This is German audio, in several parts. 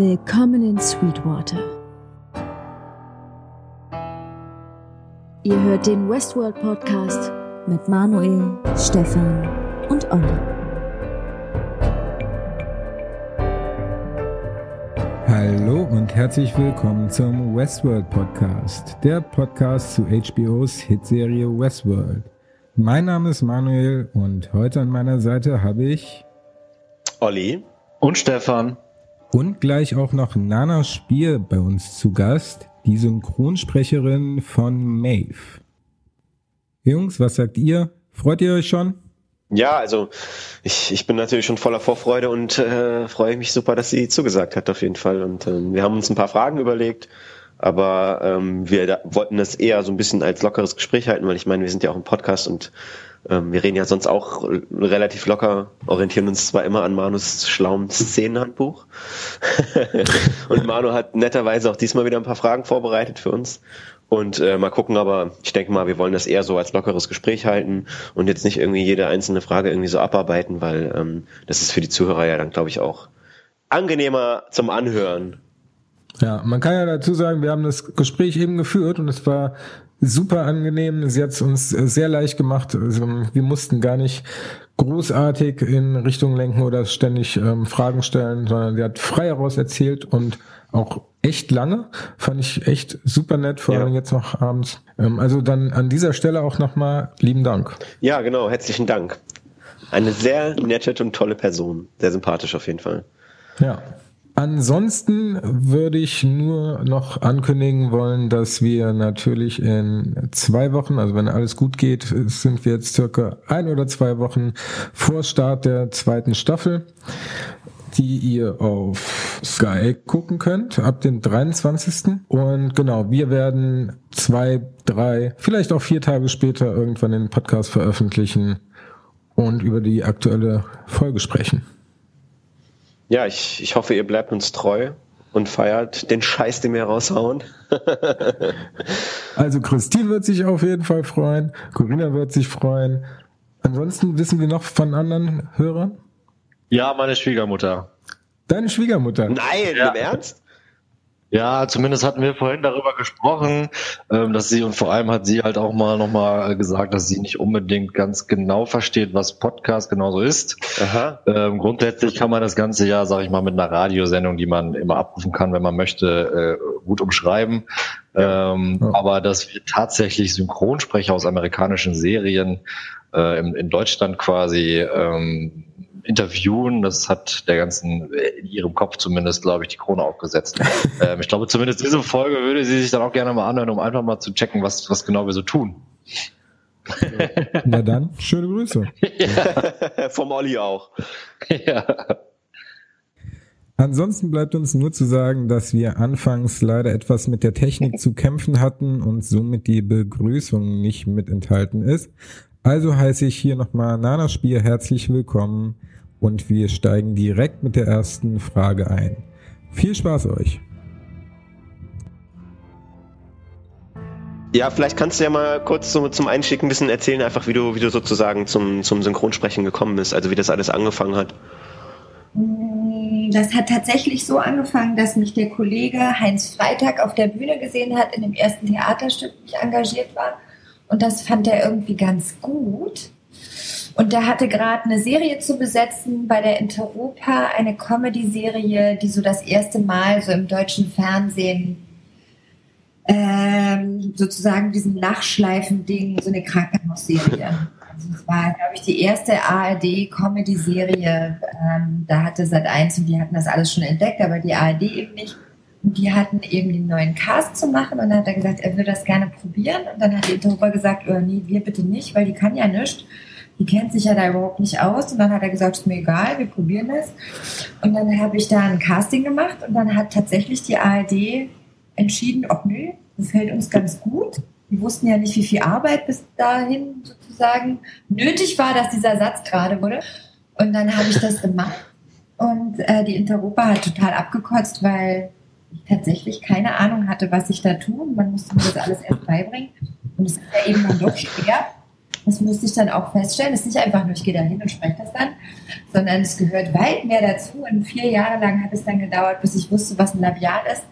Willkommen in Sweetwater. Ihr hört den Westworld Podcast mit Manuel, Stefan und Olli. Hallo und herzlich willkommen zum Westworld Podcast, der Podcast zu HBOs Hitserie Westworld. Mein Name ist Manuel und heute an meiner Seite habe ich Olli und Stefan und gleich auch noch Nana Spier bei uns zu Gast, die Synchronsprecherin von Maeve. Jungs, was sagt ihr? Freut ihr euch schon? Ja, also ich, ich bin natürlich schon voller Vorfreude und äh, freue mich super, dass sie zugesagt hat auf jeden Fall. Und ähm, wir haben uns ein paar Fragen überlegt, aber ähm, wir da, wollten das eher so ein bisschen als lockeres Gespräch halten, weil ich meine, wir sind ja auch im Podcast und wir reden ja sonst auch relativ locker, orientieren uns zwar immer an Manus schlauem Szenenhandbuch. und Manu hat netterweise auch diesmal wieder ein paar Fragen vorbereitet für uns. Und äh, mal gucken, aber ich denke mal, wir wollen das eher so als lockeres Gespräch halten und jetzt nicht irgendwie jede einzelne Frage irgendwie so abarbeiten, weil ähm, das ist für die Zuhörer ja dann, glaube ich, auch angenehmer zum Anhören. Ja, man kann ja dazu sagen, wir haben das Gespräch eben geführt und es war super angenehm. Sie hat es uns sehr leicht gemacht. Also, wir mussten gar nicht großartig in Richtung lenken oder ständig ähm, Fragen stellen, sondern sie hat frei heraus erzählt und auch echt lange. Fand ich echt super nett, vor ja. allem jetzt noch abends. Ähm, also dann an dieser Stelle auch nochmal lieben Dank. Ja, genau, herzlichen Dank. Eine sehr nette und tolle Person. Sehr sympathisch auf jeden Fall. Ja. Ansonsten würde ich nur noch ankündigen wollen, dass wir natürlich in zwei Wochen, also wenn alles gut geht, sind wir jetzt circa ein oder zwei Wochen vor Start der zweiten Staffel, die ihr auf Sky gucken könnt, ab dem 23. Und genau, wir werden zwei, drei, vielleicht auch vier Tage später irgendwann den Podcast veröffentlichen und über die aktuelle Folge sprechen. Ja, ich, ich hoffe, ihr bleibt uns treu und feiert den Scheiß, den wir raushauen. also Christine wird sich auf jeden Fall freuen, Corinna wird sich freuen. Ansonsten wissen wir noch von anderen Hörern? Ja, meine Schwiegermutter. Deine Schwiegermutter? Nein, ja. im Ernst? Ja, zumindest hatten wir vorhin darüber gesprochen, ähm, dass sie und vor allem hat sie halt auch mal nochmal gesagt, dass sie nicht unbedingt ganz genau versteht, was Podcast genauso ist. Aha. Ähm, grundsätzlich kann man das Ganze ja, sag ich mal, mit einer Radiosendung, die man immer abrufen kann, wenn man möchte, äh, gut umschreiben. Ja. Ähm, ja. Aber dass wir tatsächlich Synchronsprecher aus amerikanischen Serien äh, in, Deutschland quasi interviewen. Das hat der ganzen, in ihrem Kopf zumindest, glaube ich, die Krone aufgesetzt. ähm, ich glaube, zumindest diese Folge würde sie sich dann auch gerne mal anhören, um einfach mal zu checken, was, was genau wir so tun. Na dann, schöne Grüße. Ja. Vom Olli auch. Ja. Ansonsten bleibt uns nur zu sagen, dass wir anfangs leider etwas mit der Technik zu kämpfen hatten und somit die Begrüßung nicht mit enthalten ist. Also heiße ich hier nochmal Nana Spiel herzlich willkommen und wir steigen direkt mit der ersten Frage ein. Viel Spaß euch! Ja, vielleicht kannst du ja mal kurz so zum Einstieg ein bisschen erzählen, einfach wie du, wie du sozusagen zum, zum Synchronsprechen gekommen bist, also wie das alles angefangen hat. Das hat tatsächlich so angefangen, dass mich der Kollege Heinz Freitag auf der Bühne gesehen hat, in dem ersten Theaterstück, ich engagiert war. Und das fand er irgendwie ganz gut. Und der hatte gerade eine Serie zu besetzen bei der Interopa, eine Comedy-Serie, die so das erste Mal so im deutschen Fernsehen ähm, sozusagen diesen Nachschleifen-Ding, so eine Krankenhausserie. Also es war, glaube ich, die erste ARD-Comedy-Serie. Ähm, da hatte Sat 1 und die hatten das alles schon entdeckt, aber die ARD eben nicht. Die hatten eben den neuen Cast zu machen und dann hat er gesagt, er würde das gerne probieren. Und dann hat die Interviewer gesagt, oh, nee, wir bitte nicht, weil die kann ja nichts. Die kennt sich ja da überhaupt nicht aus. Und dann hat er gesagt, ist mir egal, wir probieren das. Und dann habe ich da ein Casting gemacht und dann hat tatsächlich die ARD entschieden, ob nö, das fällt uns ganz gut. Wir wussten ja nicht, wie viel Arbeit bis dahin sozusagen nötig war, dass dieser Satz gerade wurde. Und dann habe ich das gemacht. Und äh, die Interopa hat total abgekotzt, weil tatsächlich keine Ahnung hatte, was ich da tue. Man musste mir das alles erst beibringen. Und es ist ja eben dann doch schwer. Das musste ich dann auch feststellen. Es ist nicht einfach nur, ich gehe da hin und spreche das dann, sondern es gehört weit mehr dazu. Und vier Jahre lang hat es dann gedauert, bis ich wusste, was ein Labial ist.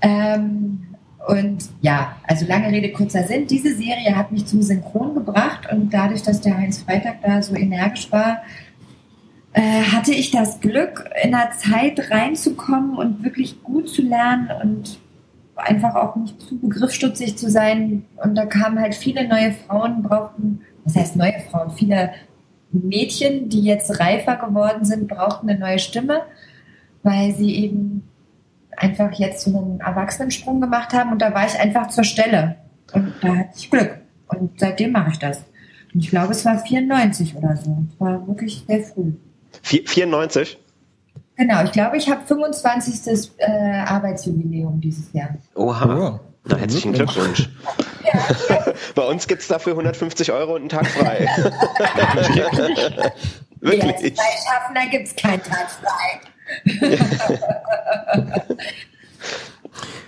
Ähm, und ja, also lange Rede, kurzer Sinn. Diese Serie hat mich zum Synchron gebracht und dadurch, dass der Heinz Freitag da so energisch war, hatte ich das Glück, in der Zeit reinzukommen und wirklich gut zu lernen und einfach auch nicht zu begriffsstutzig zu sein. Und da kamen halt viele neue Frauen, brauchten, was heißt neue Frauen, viele Mädchen, die jetzt reifer geworden sind, brauchten eine neue Stimme, weil sie eben einfach jetzt so einen Erwachsenensprung gemacht haben und da war ich einfach zur Stelle. Und da hatte ich Glück. Und seitdem mache ich das. Und ich glaube, es war 94 oder so. Es war wirklich sehr früh. 94? Genau, ich glaube, ich habe 25. Äh, Arbeitsjubiläum dieses Jahr. Oha. Oh. Na, herzlichen Glückwunsch. Ja. Bei uns gibt es dafür 150 Euro und einen Tag frei. Wirklich? Ja, als Freischaffender gibt es keinen Tag frei.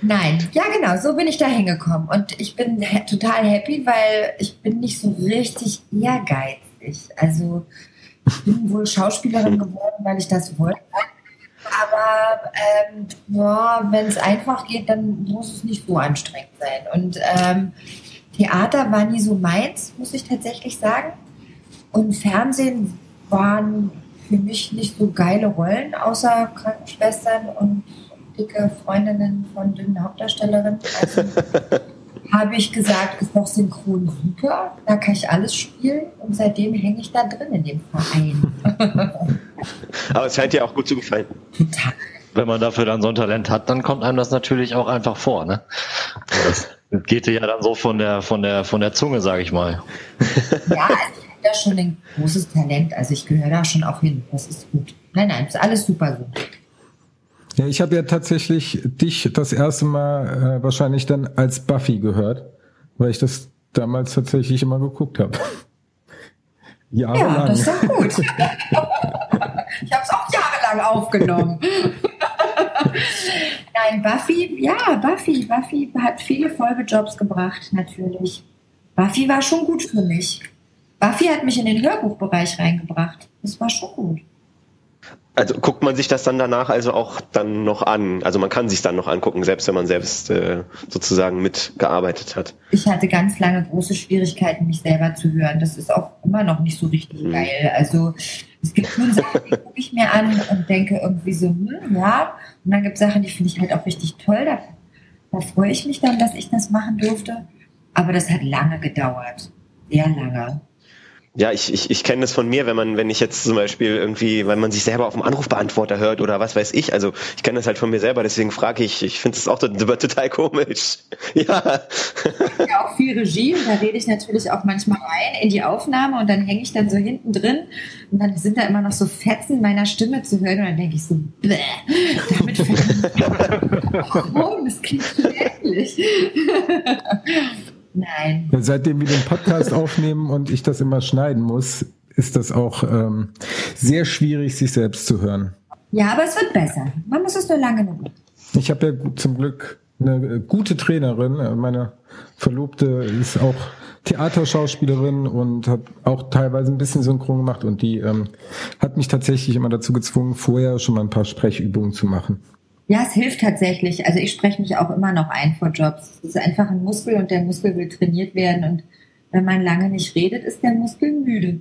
Nein, ja genau, so bin ich da hingekommen. Und ich bin total happy, weil ich bin nicht so richtig ehrgeizig. Also bin wohl Schauspielerin geworden, weil ich das wollte. Aber ähm, ja, wenn es einfach geht, dann muss es nicht so anstrengend sein. Und ähm, Theater war nie so meins, muss ich tatsächlich sagen. Und Fernsehen waren für mich nicht so geile Rollen, außer Krankenschwestern und dicke Freundinnen von dünnen Hauptdarstellerinnen. Also habe ich gesagt, ist doch synchron super, da kann ich alles spielen und seitdem hänge ich da drin in dem Verein. Aber es scheint dir auch gut zu gefallen. Total. Wenn man dafür dann so ein Talent hat, dann kommt einem das natürlich auch einfach vor, ne? Das geht dir ja dann so von der, von der, von der Zunge, sage ich mal. Ja, also da schon ein großes Talent. Also ich gehöre da schon auch hin. Das ist gut. Nein, nein, ist alles super so. Ja, ich habe ja tatsächlich dich das erste Mal äh, wahrscheinlich dann als Buffy gehört, weil ich das damals tatsächlich immer geguckt habe. Jahrelang. Ja, das ist doch gut. ich habe es auch jahrelang aufgenommen. Nein, Buffy, ja, Buffy, Buffy hat viele Folgejobs gebracht, natürlich. Buffy war schon gut für mich. Buffy hat mich in den Hörbuchbereich reingebracht. Das war schon gut. Also guckt man sich das dann danach also auch dann noch an? Also man kann sich dann noch angucken, selbst wenn man selbst äh, sozusagen mitgearbeitet hat. Ich hatte ganz lange große Schwierigkeiten, mich selber zu hören. Das ist auch immer noch nicht so richtig mhm. geil. Also es gibt schon Sachen, die gucke ich mir an und denke irgendwie so, hm, ja. Und dann gibt es Sachen, die finde ich halt auch richtig toll. Da, da freue ich mich dann, dass ich das machen durfte. Aber das hat lange gedauert. Sehr lange. Ja, ich, ich, ich kenne das von mir, wenn man, wenn ich jetzt zum Beispiel irgendwie, weil man sich selber auf dem Anrufbeantworter hört oder was weiß ich. Also ich kenne das halt von mir selber, deswegen frage ich, ich finde es auch total komisch. Ja. Ja, auch viel Regie und da rede ich natürlich auch manchmal rein in die Aufnahme und dann hänge ich dann so hinten drin und dann sind da immer noch so Fetzen meiner Stimme zu hören und dann denke ich so, bäh, damit Warum? Das klingt schrecklich. Nein. Seitdem wir den Podcast aufnehmen und ich das immer schneiden muss, ist das auch ähm, sehr schwierig, sich selbst zu hören. Ja, aber es wird besser. Man muss es nur lange genug. Ich habe ja zum Glück eine gute Trainerin. Meine Verlobte ist auch Theaterschauspielerin und hat auch teilweise ein bisschen Synchron gemacht und die ähm, hat mich tatsächlich immer dazu gezwungen, vorher schon mal ein paar Sprechübungen zu machen. Ja, es hilft tatsächlich. Also ich spreche mich auch immer noch ein vor Jobs. Es ist einfach ein Muskel und der Muskel will trainiert werden. Und wenn man lange nicht redet, ist der Muskel müde.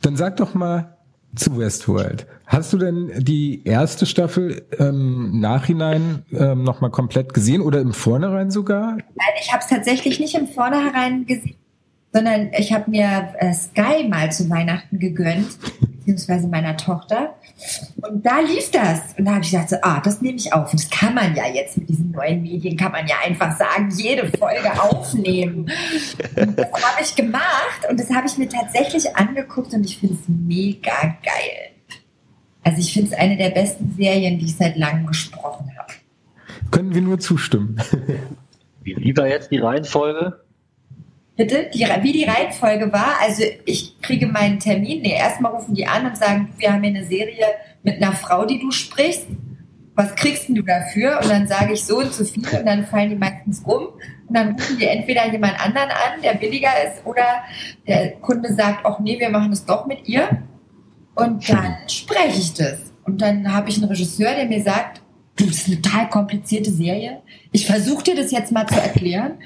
Dann sag doch mal zu Westworld. Hast du denn die erste Staffel im Nachhinein ähm, nochmal komplett gesehen oder im Vornherein sogar? Nein, ich habe es tatsächlich nicht im Vornherein gesehen, sondern ich habe mir äh, Sky mal zu Weihnachten gegönnt, beziehungsweise meiner Tochter. Und da lief das. Und da habe ich gedacht, so, ah, das nehme ich auf. Und das kann man ja jetzt mit diesen neuen Medien, kann man ja einfach sagen, jede Folge aufnehmen. Und das habe ich gemacht und das habe ich mir tatsächlich angeguckt und ich finde es mega geil. Also ich finde es eine der besten Serien, die ich seit langem gesprochen habe. Können wir nur zustimmen. Wie war jetzt die Reihenfolge? Bitte? Die, wie die Reihenfolge war, also ich kriege meinen Termin, nee, erstmal rufen die an und sagen, wir haben hier eine Serie mit einer Frau, die du sprichst. was kriegst du dafür? Und dann sage ich so und so viel und dann fallen die meistens um und dann rufen die entweder jemand anderen an, der billiger ist, oder der Kunde sagt, auch nee, wir machen es doch mit ihr. Und dann spreche ich das. Und dann habe ich einen Regisseur, der mir sagt, du, das ist eine total komplizierte Serie. Ich versuche dir das jetzt mal zu erklären.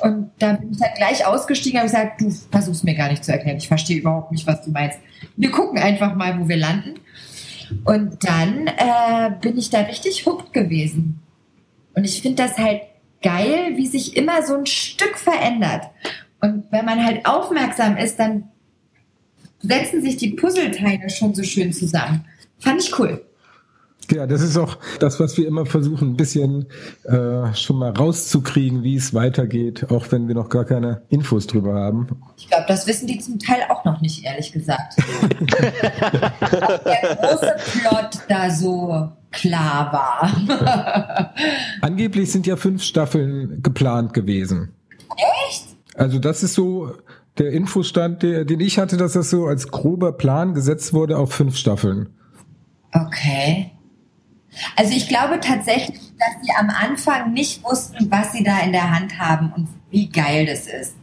Und dann bin ich dann gleich ausgestiegen und gesagt, du versuchst mir gar nicht zu erklären. Ich verstehe überhaupt nicht, was du meinst. Wir gucken einfach mal, wo wir landen. Und dann äh, bin ich da richtig hooked gewesen. Und ich finde das halt geil, wie sich immer so ein Stück verändert. Und wenn man halt aufmerksam ist, dann setzen sich die Puzzleteile schon so schön zusammen. Fand ich cool. Ja, das ist auch das, was wir immer versuchen, ein bisschen äh, schon mal rauszukriegen, wie es weitergeht, auch wenn wir noch gar keine Infos drüber haben. Ich glaube, das wissen die zum Teil auch noch nicht, ehrlich gesagt. Ob der große Plot da so klar war. Angeblich sind ja fünf Staffeln geplant gewesen. Echt? Also das ist so der Infostand, der, den ich hatte, dass das so als grober Plan gesetzt wurde auf fünf Staffeln. Okay. Also ich glaube tatsächlich, dass sie am Anfang nicht wussten, was sie da in der Hand haben und wie geil das ist.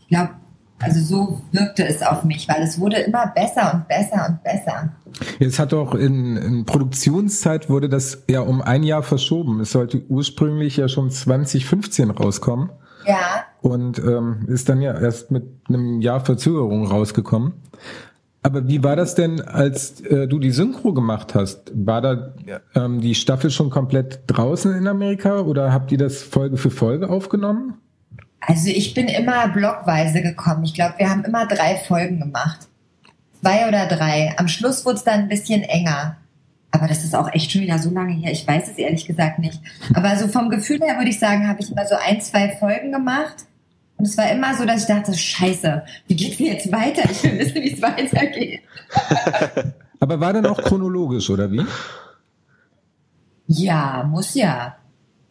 Ich glaube, also so wirkte es auf mich, weil es wurde immer besser und besser und besser. Es hat auch in, in Produktionszeit wurde das ja um ein Jahr verschoben. Es sollte ursprünglich ja schon 2015 rauskommen. Ja. Und ähm, ist dann ja erst mit einem Jahr Verzögerung rausgekommen. Aber wie war das denn, als äh, du die Synchro gemacht hast? War da ähm, die Staffel schon komplett draußen in Amerika oder habt ihr das Folge für Folge aufgenommen? Also ich bin immer blockweise gekommen. Ich glaube, wir haben immer drei Folgen gemacht. Zwei oder drei. Am Schluss wurde es dann ein bisschen enger. Aber das ist auch echt schon wieder so lange her. Ich weiß es ehrlich gesagt nicht. Aber so vom Gefühl her würde ich sagen, habe ich immer so ein, zwei Folgen gemacht und es war immer so, dass ich dachte, scheiße, wie geht's denn jetzt weiter? Ich will wissen, wie es weitergeht. Aber war dann auch chronologisch, oder wie? Ja, muss ja.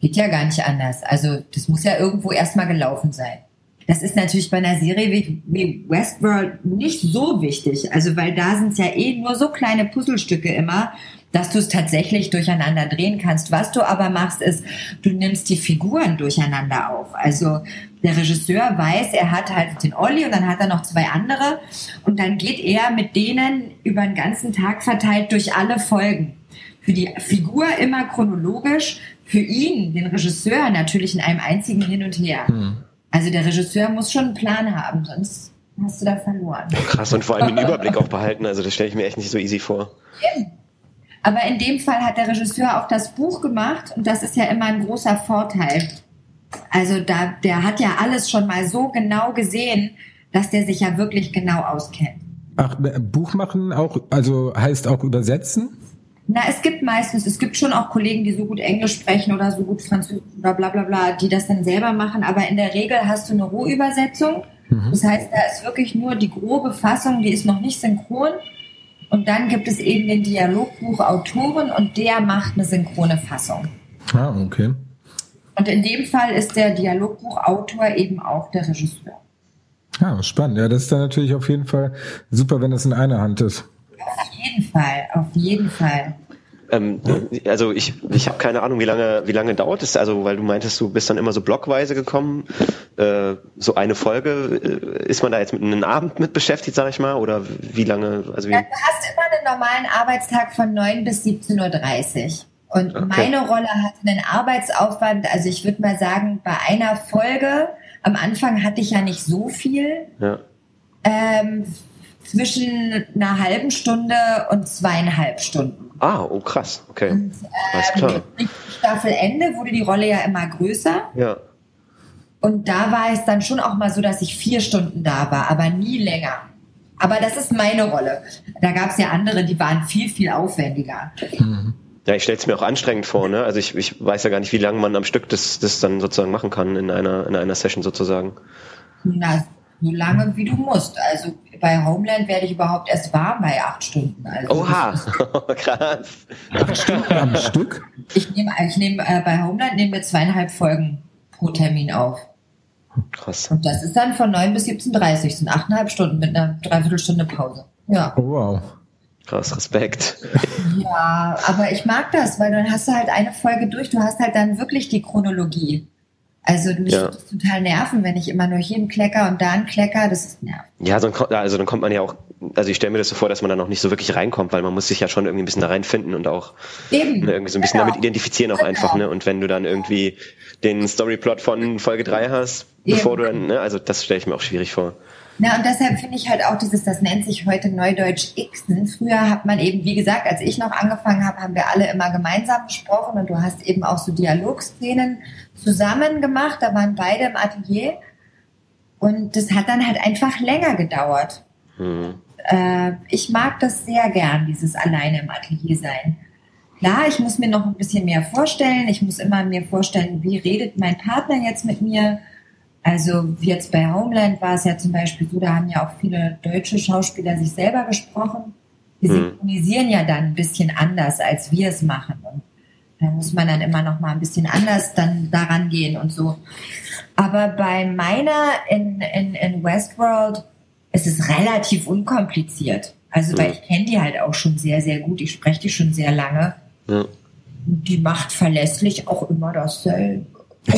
Geht ja gar nicht anders. Also das muss ja irgendwo erstmal gelaufen sein. Das ist natürlich bei einer Serie wie, wie Westworld nicht so wichtig. Also weil da sind es ja eh nur so kleine Puzzlestücke immer dass du es tatsächlich durcheinander drehen kannst. Was du aber machst, ist, du nimmst die Figuren durcheinander auf. Also der Regisseur weiß, er hat halt den Olli und dann hat er noch zwei andere und dann geht er mit denen über den ganzen Tag verteilt durch alle Folgen. Für die Figur immer chronologisch, für ihn, den Regisseur, natürlich in einem einzigen Hin und Her. Mhm. Also der Regisseur muss schon einen Plan haben, sonst hast du da verloren. Krass, und vor allem den Überblick auch behalten. Also das stelle ich mir echt nicht so easy vor. Eben. Aber in dem Fall hat der Regisseur auch das Buch gemacht und das ist ja immer ein großer Vorteil. Also da, der hat ja alles schon mal so genau gesehen, dass der sich ja wirklich genau auskennt. Ach, Buch machen auch, also heißt auch übersetzen? Na, es gibt meistens, es gibt schon auch Kollegen, die so gut Englisch sprechen oder so gut Französisch oder bla bla bla, die das dann selber machen, aber in der Regel hast du eine Rohübersetzung. Mhm. Das heißt, da ist wirklich nur die grobe Fassung, die ist noch nicht synchron und dann gibt es eben den Dialogbuchautoren und der macht eine synchrone Fassung. Ah, okay. Und in dem Fall ist der Dialogbuchautor eben auch der Regisseur. Ja, spannend. Ja, das ist dann natürlich auf jeden Fall super, wenn das in einer Hand ist. Auf jeden Fall, auf jeden Fall. Ähm, also ich, ich habe keine Ahnung, wie lange, wie lange dauert es? Also, weil du meintest, du bist dann immer so blockweise gekommen. Äh, so eine Folge, äh, ist man da jetzt mit einem Abend mit beschäftigt, sag ich mal? Oder wie lange? Also wie? Ja, du hast immer einen normalen Arbeitstag von 9 bis 17.30 Uhr. Und okay. meine Rolle hat einen Arbeitsaufwand, also ich würde mal sagen, bei einer Folge, am Anfang hatte ich ja nicht so viel. Ja. Ähm, zwischen einer halben Stunde und zweieinhalb Stunden. Ah, oh krass, okay. Und, ähm, klar. Staffelende wurde die Rolle ja immer größer. Ja. Und da war es dann schon auch mal so, dass ich vier Stunden da war, aber nie länger. Aber das ist meine Rolle. Da gab es ja andere, die waren viel, viel aufwendiger. Mhm. Ja, ich stelle es mir auch anstrengend vor, ne? Also ich, ich weiß ja gar nicht, wie lange man am Stück das, das dann sozusagen machen kann in einer, in einer Session sozusagen. Na, so lange wie du musst. Also bei Homeland werde ich überhaupt erst warm bei acht Stunden. Also Oha, krass. Acht Stunden am Stück? Ich nehme ich nehm, äh, bei Homeland nehmen wir zweieinhalb Folgen pro Termin auf. Krass. Und das ist dann von 9 bis 17.30 sind achteinhalb Stunden mit einer Dreiviertelstunde Pause. Ja. Oh, wow. Krass, Respekt. Ja, aber ich mag das, weil dann hast du halt eine Folge durch, du hast halt dann wirklich die Chronologie. Also mich ja. das total nerven, wenn ich immer nur hier einen Klecker und da einen Klecker, das ist nervig. Ja, so, also dann kommt man ja auch, also ich stelle mir das so vor, dass man dann noch nicht so wirklich reinkommt, weil man muss sich ja schon irgendwie ein bisschen da reinfinden und auch Eben. Ne, irgendwie so ein bisschen genau. damit identifizieren auch genau. einfach, ne? Und wenn du dann irgendwie den Storyplot von Folge 3 hast, Eben. bevor du dann, ne, also das stelle ich mir auch schwierig vor. Na, und deshalb finde ich halt auch dieses, das nennt sich heute Neudeutsch Xen. Früher hat man eben, wie gesagt, als ich noch angefangen habe, haben wir alle immer gemeinsam gesprochen und du hast eben auch so Dialogszenen zusammen gemacht. Da waren beide im Atelier und das hat dann halt einfach länger gedauert. Mhm. Äh, ich mag das sehr gern, dieses alleine im Atelier sein. Klar, ich muss mir noch ein bisschen mehr vorstellen. Ich muss immer mir vorstellen, wie redet mein Partner jetzt mit mir also jetzt bei Homeland war es ja zum Beispiel so, da haben ja auch viele deutsche Schauspieler sich selber gesprochen. Die mhm. synchronisieren ja dann ein bisschen anders, als wir es machen. Und da muss man dann immer noch mal ein bisschen anders dann daran gehen und so. Aber bei meiner in, in, in Westworld ist es relativ unkompliziert. Also, weil ich kenne die halt auch schon sehr, sehr gut. Ich spreche die schon sehr lange. Ja. Die macht verlässlich auch immer dasselbe.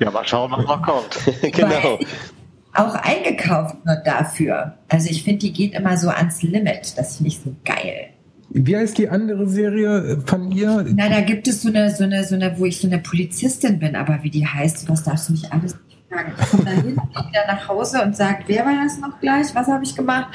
ja, mal schauen, was noch kommt. genau. auch eingekauft wird dafür. Also ich finde, die geht immer so ans Limit. Das finde ich so geil. Wie heißt die andere Serie von ihr? Na, da gibt es so eine, so eine, so eine, wo ich so eine Polizistin bin, aber wie die heißt, was darfst du nicht alles sagen. Ich komme dahin, gehe wieder nach Hause und sagt, wer war das noch gleich? Was habe ich gemacht?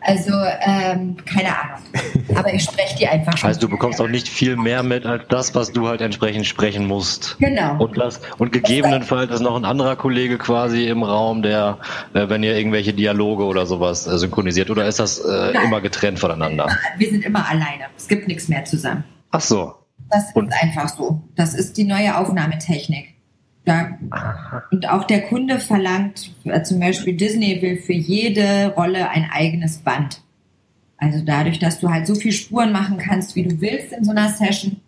Also, ähm, keine Ahnung. Aber ich spreche die einfach schon. Also du bekommst auch nicht viel mehr mit als das, was du halt entsprechend sprechen musst. Genau. Und, das, und gegebenenfalls ist noch ein anderer Kollege quasi im Raum, der, äh, wenn ihr irgendwelche Dialoge oder sowas äh, synchronisiert, oder ist das äh, immer getrennt voneinander? Wir sind immer alleine. Es gibt nichts mehr zusammen. Ach so. Das ist einfach so. Das ist die neue Aufnahmetechnik. Da, und auch der Kunde verlangt, äh, zum Beispiel Disney will für jede Rolle ein eigenes Band. Also dadurch, dass du halt so viel Spuren machen kannst, wie du willst in so einer Session,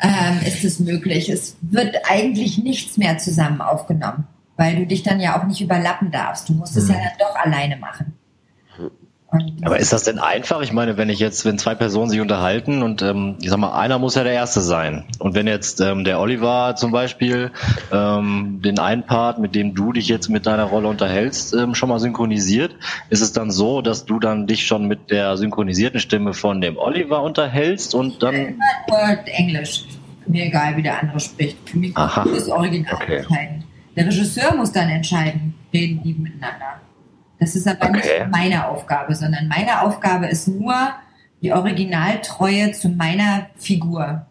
ähm, ist es möglich. Es wird eigentlich nichts mehr zusammen aufgenommen, weil du dich dann ja auch nicht überlappen darfst. Du musst es ja mhm. dann doch alleine machen. Aber ist das denn einfach? Ich meine, wenn ich jetzt, wenn zwei Personen sich unterhalten und ähm, ich sag mal, einer muss ja der Erste sein. Und wenn jetzt ähm, der Oliver zum Beispiel ähm, den einen Part, mit dem du dich jetzt mit deiner Rolle unterhältst, ähm, schon mal synchronisiert, ist es dann so, dass du dann dich schon mit der synchronisierten Stimme von dem Oliver unterhältst und dann. Englisch. Mir egal, wie der andere spricht. Für mich Aha. ist das Original okay. entscheidend. Der Regisseur muss dann entscheiden, reden die miteinander. Das ist aber okay. nicht meine Aufgabe, sondern meine Aufgabe ist nur die Originaltreue zu meiner Figur.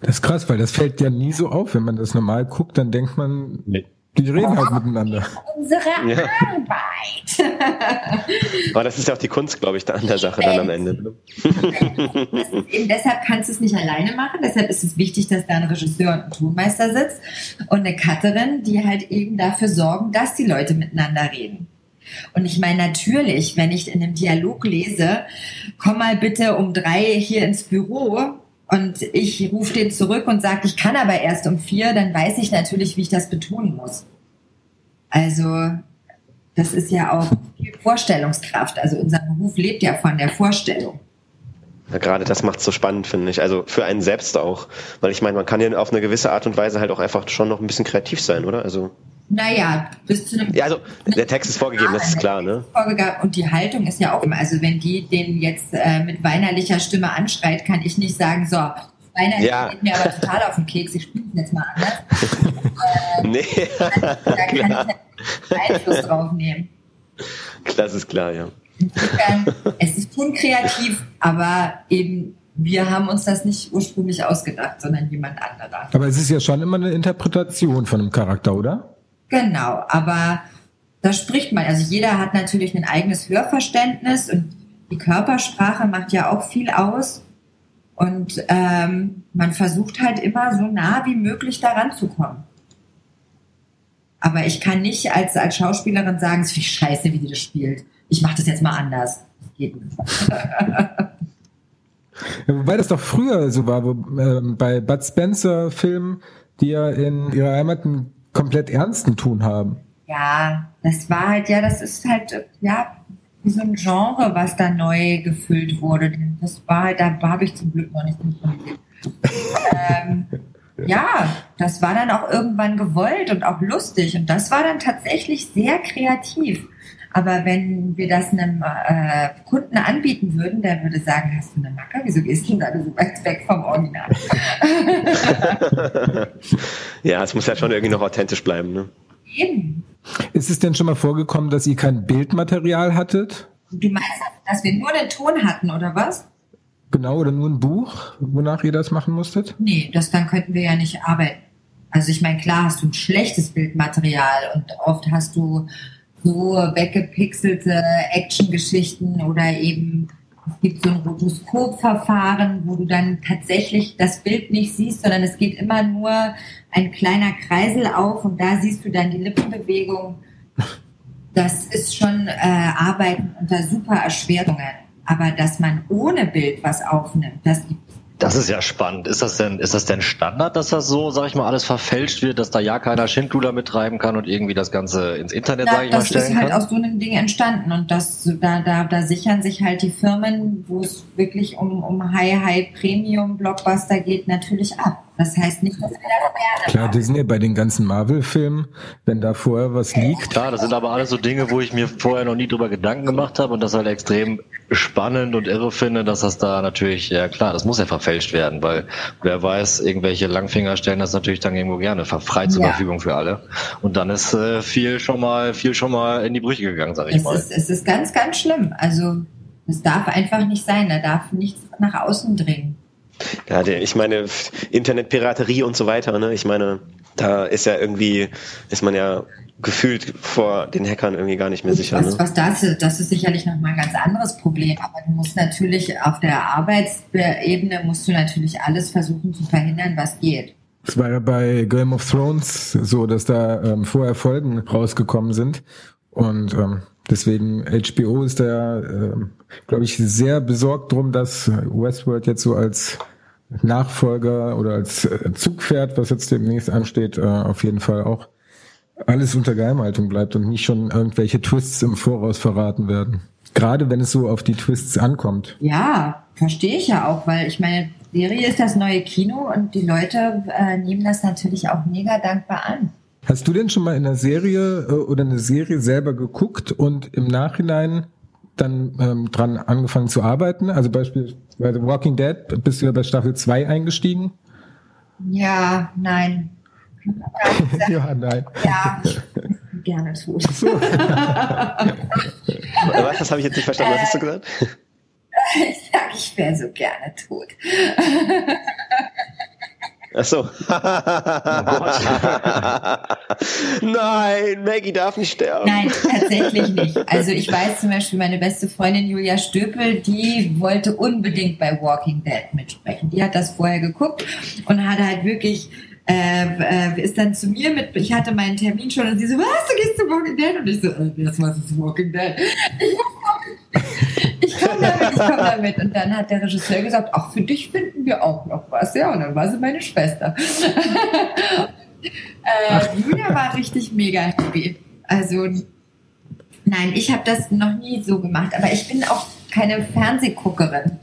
Das ist krass, weil das fällt ja nie so auf. Wenn man das normal guckt, dann denkt man, nee. die reden halt miteinander. Unsere ja. Arbeit. Aber das ist ja auch die Kunst, glaube ich, da an der Sache dann am Ende. Ne? eben deshalb kannst du es nicht alleine machen. Deshalb ist es wichtig, dass da ein Regisseur und ein Tonmeister sitzt und eine Cutterin, die halt eben dafür sorgen, dass die Leute miteinander reden. Und ich meine, natürlich, wenn ich in einem Dialog lese, komm mal bitte um drei hier ins Büro und ich rufe den zurück und sage, ich kann aber erst um vier, dann weiß ich natürlich, wie ich das betonen muss. Also, das ist ja auch viel Vorstellungskraft. Also unser Beruf lebt ja von der Vorstellung. Ja, gerade das macht es so spannend, finde ich. Also für einen selbst auch. Weil ich meine, man kann ja auf eine gewisse Art und Weise halt auch einfach schon noch ein bisschen kreativ sein, oder? Also. Naja, bis zu einem. Ja, also der Text ist vorgegeben, das ist klar, ne? Vorgegeben und die Haltung ist ja auch immer. Also wenn die den jetzt äh, mit weinerlicher Stimme anschreit, kann ich nicht sagen, so, weinerlich ja. geht mir aber total auf den Keks, ich spiele jetzt mal anders. äh, nee. Da kann ich ja Einfluss drauf nehmen. Das ist klar, ja. Insofern, es ist schon kreativ, aber eben wir haben uns das nicht ursprünglich ausgedacht, sondern jemand anderer. Aber es ist ja schon immer eine Interpretation von einem Charakter, oder? Genau, aber da spricht man. Also jeder hat natürlich ein eigenes Hörverständnis und die Körpersprache macht ja auch viel aus. Und ähm, man versucht halt immer so nah wie möglich daran zu kommen. Aber ich kann nicht als, als Schauspielerin sagen, es ist wie scheiße, wie die das spielt. Ich mache das jetzt mal anders. Geht nicht. Ja, wobei das doch früher so war, wo, äh, bei Bud Spencer Filmen, die ja in ihrer Heimat einen komplett ernsten Ton haben. Ja, das war halt, ja, das ist halt, ja, wie so ein Genre, was da neu gefüllt wurde. Das war, da habe ich zum Glück noch nicht synchronisiert. ähm, ja, das war dann auch irgendwann gewollt und auch lustig und das war dann tatsächlich sehr kreativ. Aber wenn wir das einem äh, Kunden anbieten würden, der würde sagen, hast du eine Macke? Wieso gehst du da so weit weg vom Original? ja, es muss ja schon irgendwie noch authentisch bleiben. Ne? Eben. Ist es denn schon mal vorgekommen, dass ihr kein Bildmaterial hattet? Du meinst, dass wir nur den Ton hatten, oder was? Genau, oder nur ein Buch, wonach ihr das machen musstet? Nee, das dann könnten wir ja nicht arbeiten. Also ich meine, klar hast du ein schlechtes Bildmaterial und oft hast du so weggepixelte Actiongeschichten oder eben es gibt so ein Rotoskopverfahren, wo du dann tatsächlich das Bild nicht siehst, sondern es geht immer nur ein kleiner Kreisel auf und da siehst du dann die Lippenbewegung. Das ist schon äh, Arbeiten unter super Erschwerungen. Aber dass man ohne Bild was aufnimmt, das gibt das ist ja spannend. Ist das denn, ist das denn Standard, dass das so, sag ich mal, alles verfälscht wird, dass da ja keiner Schindluder mittreiben kann und irgendwie das Ganze ins Internet, Na, sag ich mal, stellen kann? Das ist halt aus so einem Ding entstanden und das, da, da, da sichern sich halt die Firmen, wo es wirklich um, um High-High-Premium-Blockbuster geht, natürlich ab. Das heißt nicht, dass wir das gerne Klar, Disney bei den ganzen Marvel-Filmen, wenn da vorher was liegt. Klar, das sind aber alles so Dinge, wo ich mir vorher noch nie drüber Gedanken gemacht habe und das halt extrem spannend und irre finde, dass das da natürlich, ja klar, das muss ja verfälscht werden, weil wer weiß, irgendwelche Langfinger stellen das natürlich dann irgendwo gerne frei zur ja. Verfügung für alle. Und dann ist äh, viel schon mal, viel schon mal in die Brüche gegangen, sag ich es mal. Ist, es ist ganz, ganz schlimm. Also es darf einfach nicht sein, da darf nichts nach außen dringen. Ja, der, ich meine, Internetpiraterie und so weiter, ne? Ich meine, da ist ja irgendwie, ist man ja gefühlt vor den Hackern irgendwie gar nicht mehr sicher. Was, ne? was das ist, das ist sicherlich nochmal ein ganz anderes Problem. Aber du musst natürlich auf der Arbeitsebene musst du natürlich alles versuchen zu verhindern, was geht. Es war ja bei Game of Thrones so, dass da ähm, vorher Folgen rausgekommen sind. Und ähm, deswegen HBO ist da, äh, glaube ich, sehr besorgt drum, dass Westworld jetzt so als Nachfolger oder als äh, Zugpferd, was jetzt demnächst ansteht, äh, auf jeden Fall auch alles unter Geheimhaltung bleibt und nicht schon irgendwelche Twists im Voraus verraten werden. Gerade wenn es so auf die Twists ankommt. Ja, verstehe ich ja auch, weil ich meine, Serie ist das neue Kino und die Leute äh, nehmen das natürlich auch mega dankbar an. Hast du denn schon mal in einer Serie äh, oder eine Serie selber geguckt und im Nachhinein dann ähm, dran angefangen zu arbeiten? Also beispielsweise Walking Dead, bist du ja bei Staffel 2 eingestiegen? Ja, nein. ja, nein. Ja, gerne tut. So. Was, das habe ich jetzt nicht verstanden. Was hast du gesagt? Ich sag, ich wäre so gerne tot. Ach so. Nein, Maggie darf nicht sterben. Nein, tatsächlich nicht. Also ich weiß zum Beispiel, meine beste Freundin Julia Stöpel, die wollte unbedingt bei Walking Dead mitsprechen. Die hat das vorher geguckt und hat halt wirklich äh, äh, ist dann zu mir mit, ich hatte meinen Termin schon und sie so, was, du gehst zu Walking Dead? Und ich so, äh, was ist Walking Dead? Ich damit, ich damit. Und dann hat der Regisseur gesagt, ach, für dich finden wir auch noch was. Ja, und dann war sie meine Schwester. äh, Julia war richtig mega happy. Also, nein, ich habe das noch nie so gemacht, aber ich bin auch keine Fernsehguckerin.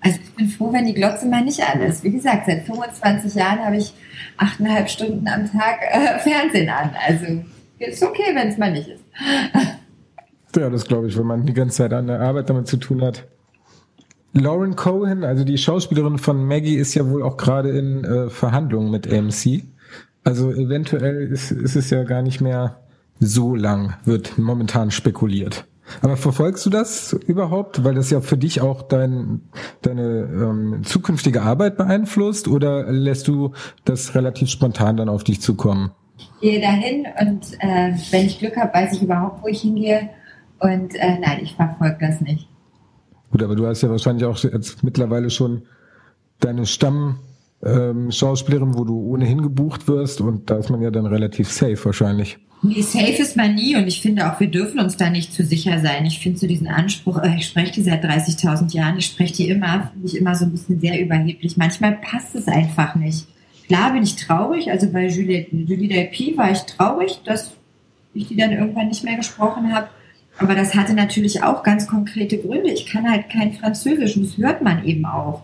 Also ich bin froh, wenn die Glotze mal nicht an ist. Wie gesagt, seit 25 Jahren habe ich achteinhalb Stunden am Tag äh, Fernsehen an. Also ist okay, wenn es mal nicht ist. Ja, das glaube ich, wenn man die ganze Zeit an der Arbeit damit zu tun hat. Lauren Cohen, also die Schauspielerin von Maggie, ist ja wohl auch gerade in äh, Verhandlungen mit AMC. Also eventuell ist, ist es ja gar nicht mehr so lang, wird momentan spekuliert. Aber verfolgst du das überhaupt, weil das ja für dich auch dein, deine ähm, zukünftige Arbeit beeinflusst oder lässt du das relativ spontan dann auf dich zukommen? Ich gehe dahin und äh, wenn ich Glück habe, weiß ich überhaupt, wo ich hingehe. Und äh, nein, ich verfolge das nicht. Gut, aber du hast ja wahrscheinlich auch jetzt mittlerweile schon deine Stamm ähm, Schauspielerin, wo du ohnehin gebucht wirst und da ist man ja dann relativ safe wahrscheinlich. Nee, safe ist man nie und ich finde auch, wir dürfen uns da nicht zu sicher sein. Ich finde so diesen Anspruch, äh, ich spreche die seit 30.000 Jahren, ich spreche die immer, finde ich immer so ein bisschen sehr überheblich. Manchmal passt es einfach nicht. Klar bin ich traurig, also bei Julie, Julie Delpy war ich traurig, dass ich die dann irgendwann nicht mehr gesprochen habe. Aber das hatte natürlich auch ganz konkrete Gründe. Ich kann halt kein Französisch und das hört man eben auch.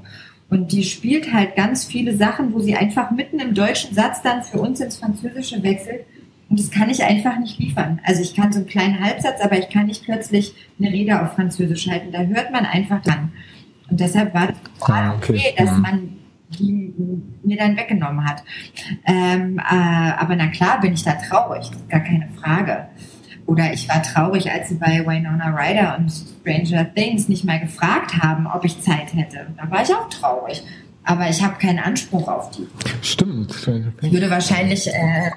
Und die spielt halt ganz viele Sachen, wo sie einfach mitten im deutschen Satz dann für uns ins Französische wechselt. Und das kann ich einfach nicht liefern. Also ich kann so einen kleinen Halbsatz, aber ich kann nicht plötzlich eine Rede auf Französisch halten. Da hört man einfach dran. Und deshalb war es total okay, okay dass man die mir dann weggenommen hat. Ähm, äh, aber na klar bin ich da traurig, gar keine Frage. Oder ich war traurig, als sie bei Winona Ryder und Stranger Things nicht mal gefragt haben, ob ich Zeit hätte. Da war ich auch traurig. Aber ich habe keinen Anspruch auf die. Stimmt. Ich würde wahrscheinlich äh, eine,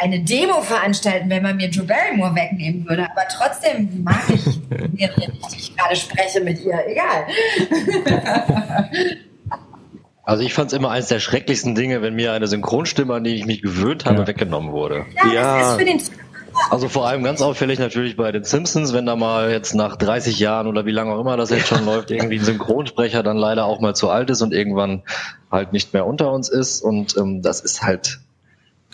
eine Demo veranstalten, wenn man mir Joe Barrymore wegnehmen würde. Aber trotzdem mag ich Serien, die ich gerade spreche mit ihr. Egal. Also ich fand es immer eines der schrecklichsten Dinge, wenn mir eine Synchronstimme, an die ich mich gewöhnt habe, ja. weggenommen wurde. Ja, ja, das ist für den also vor allem ganz auffällig natürlich bei den Simpsons, wenn da mal jetzt nach 30 Jahren oder wie lange auch immer das jetzt schon läuft, irgendwie ein Synchronsprecher dann leider auch mal zu alt ist und irgendwann halt nicht mehr unter uns ist. Und ähm, das ist halt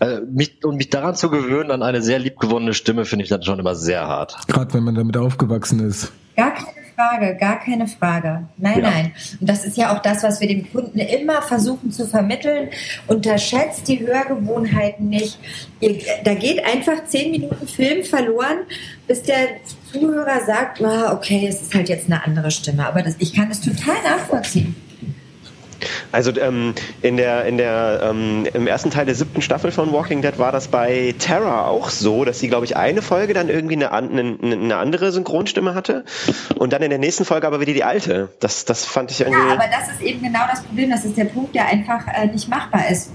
äh, mich, und mich daran zu gewöhnen an eine sehr liebgewonnene Stimme, finde ich dann schon immer sehr hart. Gerade wenn man damit aufgewachsen ist. Gar keine Frage, gar keine Frage. Nein, ja. nein. Und das ist ja auch das, was wir dem Kunden immer versuchen zu vermitteln. Unterschätzt die Hörgewohnheiten nicht. Da geht einfach zehn Minuten Film verloren, bis der Zuhörer sagt, ah, okay, es ist halt jetzt eine andere Stimme. Aber das, ich kann es total nachvollziehen. Also ähm, in der, in der, ähm, im ersten Teil der siebten Staffel von Walking Dead war das bei Terra auch so, dass sie, glaube ich, eine Folge dann irgendwie eine, eine, eine, andere Synchronstimme hatte und dann in der nächsten Folge aber wieder die alte. Das, das fand ich irgendwie. Ja, aber das ist eben genau das Problem. Das ist der Punkt, der einfach äh, nicht machbar ist.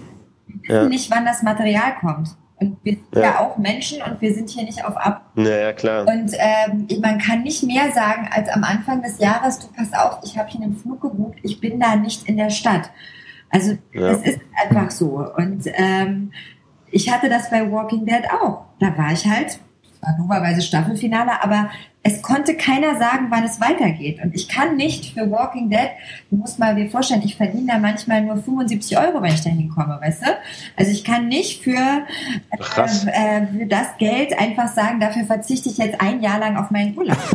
Wir wissen ja. nicht, wann das Material kommt. Und wir sind ja. ja. auch Menschen und wir sind hier nicht auf ab. Naja, klar. Und ähm, man kann nicht mehr sagen als am Anfang des Jahres, du pass auf, ich habe hier einen Flug gebucht, ich bin da nicht in der Stadt. Also ja. es ist einfach so. Und ähm, ich hatte das bei Walking Dead auch. Da war ich halt, war normalerweise Staffelfinale, aber es konnte keiner sagen, wann es weitergeht. Und ich kann nicht für Walking Dead, du musst mal dir vorstellen, ich verdiene da manchmal nur 75 Euro, wenn ich da hinkomme, weißt du? Also ich kann nicht für, äh, äh, für das Geld einfach sagen, dafür verzichte ich jetzt ein Jahr lang auf meinen Urlaub.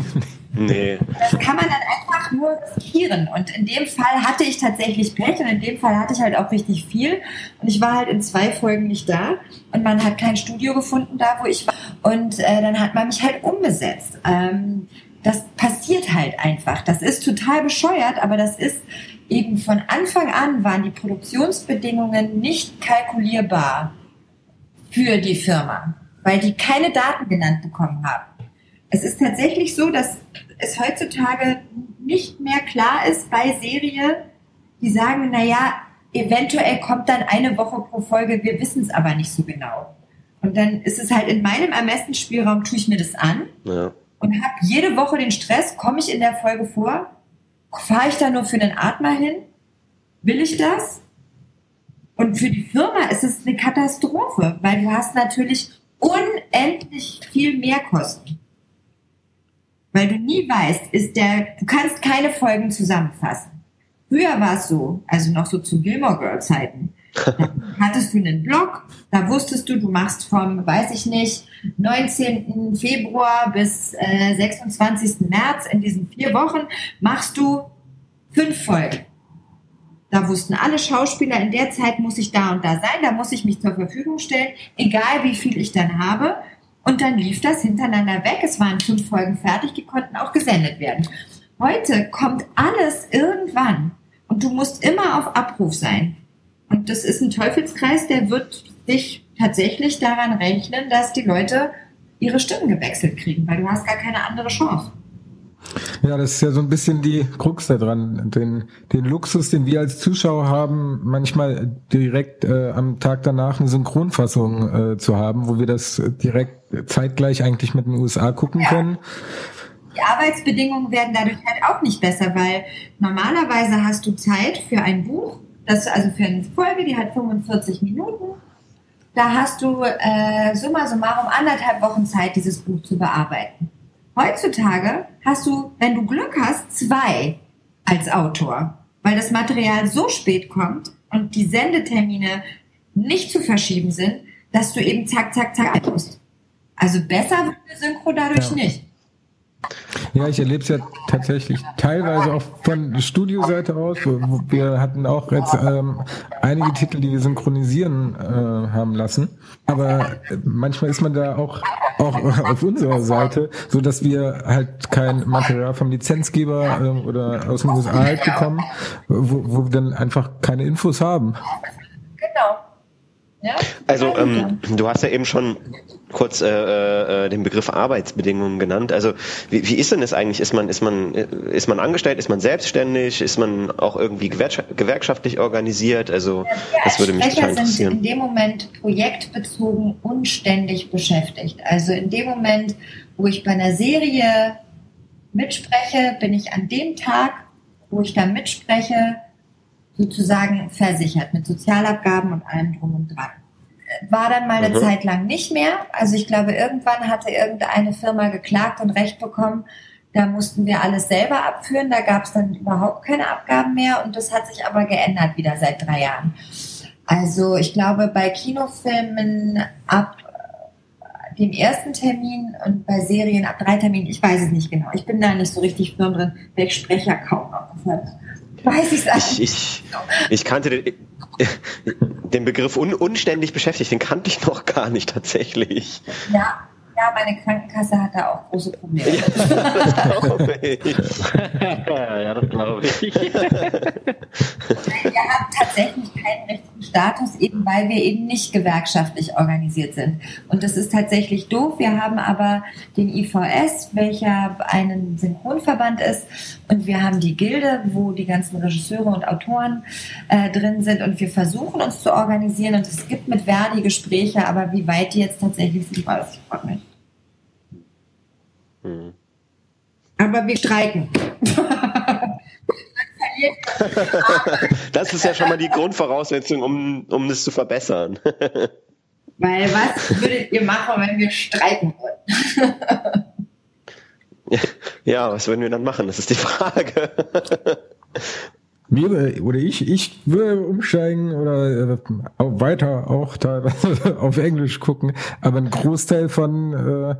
Nee. Das kann man dann einfach nur riskieren. Und in dem Fall hatte ich tatsächlich Pech und in dem Fall hatte ich halt auch richtig viel. Und ich war halt in zwei Folgen nicht da und man hat kein Studio gefunden da, wo ich war. Und äh, dann hat man mich halt umbesetzt. Ähm, das passiert halt einfach. Das ist total bescheuert, aber das ist eben von Anfang an waren die Produktionsbedingungen nicht kalkulierbar für die Firma, weil die keine Daten genannt bekommen haben. Es ist tatsächlich so, dass es heutzutage nicht mehr klar ist bei Serie, die sagen, na ja, eventuell kommt dann eine Woche pro Folge, wir wissen es aber nicht so genau. Und dann ist es halt in meinem Ermessensspielraum, tue ich mir das an ja. Und habe jede Woche den Stress, komme ich in der Folge vor, fahre ich da nur für den Atmer hin, will ich das? Und für die Firma ist es eine Katastrophe, weil du hast natürlich unendlich viel mehr Kosten. Weil du nie weißt, ist der, du kannst keine Folgen zusammenfassen. Früher war es so, also noch so zu Gilmore Girl Zeiten. hattest du einen Blog, da wusstest du, du machst vom, weiß ich nicht, 19. Februar bis äh, 26. März in diesen vier Wochen machst du fünf Folgen. Da wussten alle Schauspieler, in der Zeit muss ich da und da sein, da muss ich mich zur Verfügung stellen, egal wie viel ich dann habe. Und dann lief das hintereinander weg. Es waren fünf Folgen fertig, die konnten auch gesendet werden. Heute kommt alles irgendwann und du musst immer auf Abruf sein. Und das ist ein Teufelskreis, der wird dich tatsächlich daran rechnen, dass die Leute ihre Stimmen gewechselt kriegen, weil du hast gar keine andere Chance. Ja, das ist ja so ein bisschen die Krux da dran. Den, den Luxus, den wir als Zuschauer haben, manchmal direkt äh, am Tag danach eine Synchronfassung äh, zu haben, wo wir das direkt zeitgleich eigentlich mit den USA gucken ja. können. Die Arbeitsbedingungen werden dadurch halt auch nicht besser, weil normalerweise hast du Zeit für ein Buch, das also für eine Folge, die hat 45 Minuten. Da hast du äh, summa summarum anderthalb Wochen Zeit, dieses Buch zu bearbeiten. Heutzutage hast du, wenn du Glück hast, zwei als Autor, weil das Material so spät kommt und die Sendetermine nicht zu verschieben sind, dass du eben zack, zack, zack musst. Also besser wird eine Synchro dadurch ja. nicht. Ja, ich erlebe es ja tatsächlich teilweise auch von Studioseite aus. Wir hatten auch jetzt ähm, einige Titel, die wir synchronisieren äh, haben lassen. Aber manchmal ist man da auch auch auf unserer Seite, so dass wir halt kein Material vom Lizenzgeber äh, oder aus den USA halt bekommen, wo, wo wir dann einfach keine Infos haben. Ja? Also ähm, du hast ja eben schon kurz äh, äh, den Begriff Arbeitsbedingungen genannt. Also wie, wie ist denn das eigentlich? Ist man ist man ist man angestellt? Ist man selbstständig? Ist man auch irgendwie gewerkschaftlich organisiert? Also das würde mich total interessieren. Sind in dem Moment projektbezogen und ständig beschäftigt. Also in dem Moment, wo ich bei einer Serie mitspreche, bin ich an dem Tag, wo ich da mitspreche, sozusagen versichert mit Sozialabgaben und allem drum und dran. War dann mal eine mhm. Zeit lang nicht mehr. Also ich glaube, irgendwann hatte irgendeine Firma geklagt und Recht bekommen. Da mussten wir alles selber abführen. Da gab es dann überhaupt keine Abgaben mehr. Und das hat sich aber geändert wieder seit drei Jahren. Also ich glaube, bei Kinofilmen ab dem ersten Termin und bei Serien ab drei Terminen, ich weiß es nicht genau. Ich bin da nicht so richtig firm drin, weil ich spreche ja kaum noch. Weiß ich's ich, ich, ich kannte den, den Begriff un, unständig beschäftigt, den kannte ich noch gar nicht tatsächlich. Ja, ja, meine Krankenkasse hat da auch große Probleme. Ja, das glaube ich. ja, das glaube ich. wir haben tatsächlich keinen richtigen Status, eben weil wir eben nicht gewerkschaftlich organisiert sind. Und das ist tatsächlich doof. Wir haben aber den IVS, welcher ein Synchronverband ist. Und wir haben die Gilde, wo die ganzen Regisseure und Autoren äh, drin sind. Und wir versuchen uns zu organisieren. Und es gibt mit Verdi Gespräche, aber wie weit die jetzt tatsächlich sind, weiß ich nicht. Mhm. Aber wir streiken. das ist ja schon mal die Grundvoraussetzung, um, um das zu verbessern. Weil was würdet ihr machen, wenn wir streiken würden? ja, was würden wir dann machen? Das ist die Frage. Wir oder ich, ich würde umsteigen oder äh, weiter auch teilweise auf Englisch gucken, aber ein Großteil von äh,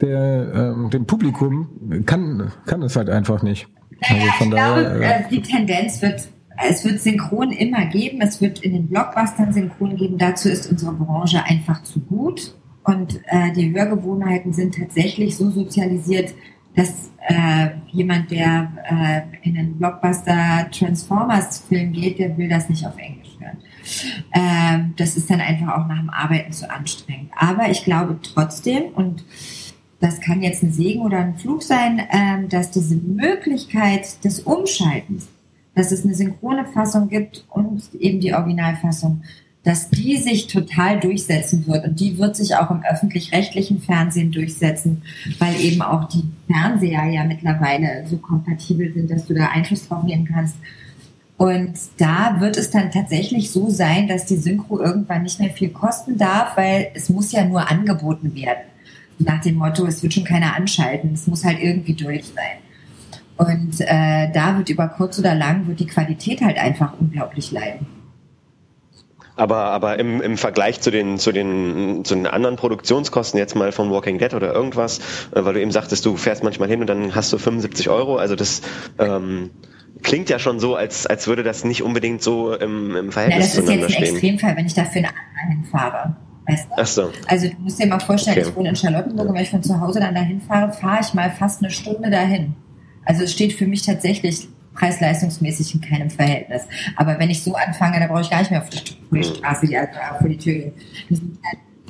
der, ähm, dem Publikum kann, kann es halt einfach nicht. Also von ich daher, glaube, äh, äh, die Tendenz wird, es wird Synchron immer geben, es wird in den Blockbustern Synchron geben, dazu ist unsere Branche einfach zu gut und äh, die Hörgewohnheiten sind tatsächlich so sozialisiert, dass äh, jemand, der äh, in einen Blockbuster Transformers Film geht, der will das nicht auf Englisch hören. Ähm, das ist dann einfach auch nach dem Arbeiten zu anstrengend. Aber ich glaube trotzdem und das kann jetzt ein Segen oder ein Fluch sein, ähm, dass diese Möglichkeit des Umschaltens, dass es eine synchrone Fassung gibt und eben die Originalfassung, dass die sich total durchsetzen wird. Und die wird sich auch im öffentlich-rechtlichen Fernsehen durchsetzen, weil eben auch die Fernseher ja mittlerweile so kompatibel sind, dass du da Einfluss drauf nehmen kannst. Und da wird es dann tatsächlich so sein, dass die Synchro irgendwann nicht mehr viel kosten darf, weil es muss ja nur angeboten werden nach dem Motto, es wird schon keiner anschalten, es muss halt irgendwie durch sein. Und äh, da wird über kurz oder lang wird die Qualität halt einfach unglaublich leiden. Aber, aber im, im Vergleich zu den, zu, den, zu den anderen Produktionskosten jetzt mal von Walking Dead oder irgendwas, äh, weil du eben sagtest, du fährst manchmal hin und dann hast du 75 Euro, also das ähm, klingt ja schon so, als, als würde das nicht unbedingt so im, im Verhältnis zueinander stehen. Das ist jetzt ein Extremfall, wenn ich dafür eine anderen hinfahre. Weißt du? Ach so. Also du musst dir mal vorstellen, okay. ich wohne in Charlottenburg und wenn ich von zu Hause dann dahin fahre, fahre ich mal fast eine Stunde dahin. Also es steht für mich tatsächlich preis-leistungsmäßig in keinem Verhältnis. Aber wenn ich so anfange, dann brauche ich gar nicht mehr auf die, Straße die, also vor die Tür gehen. Das ist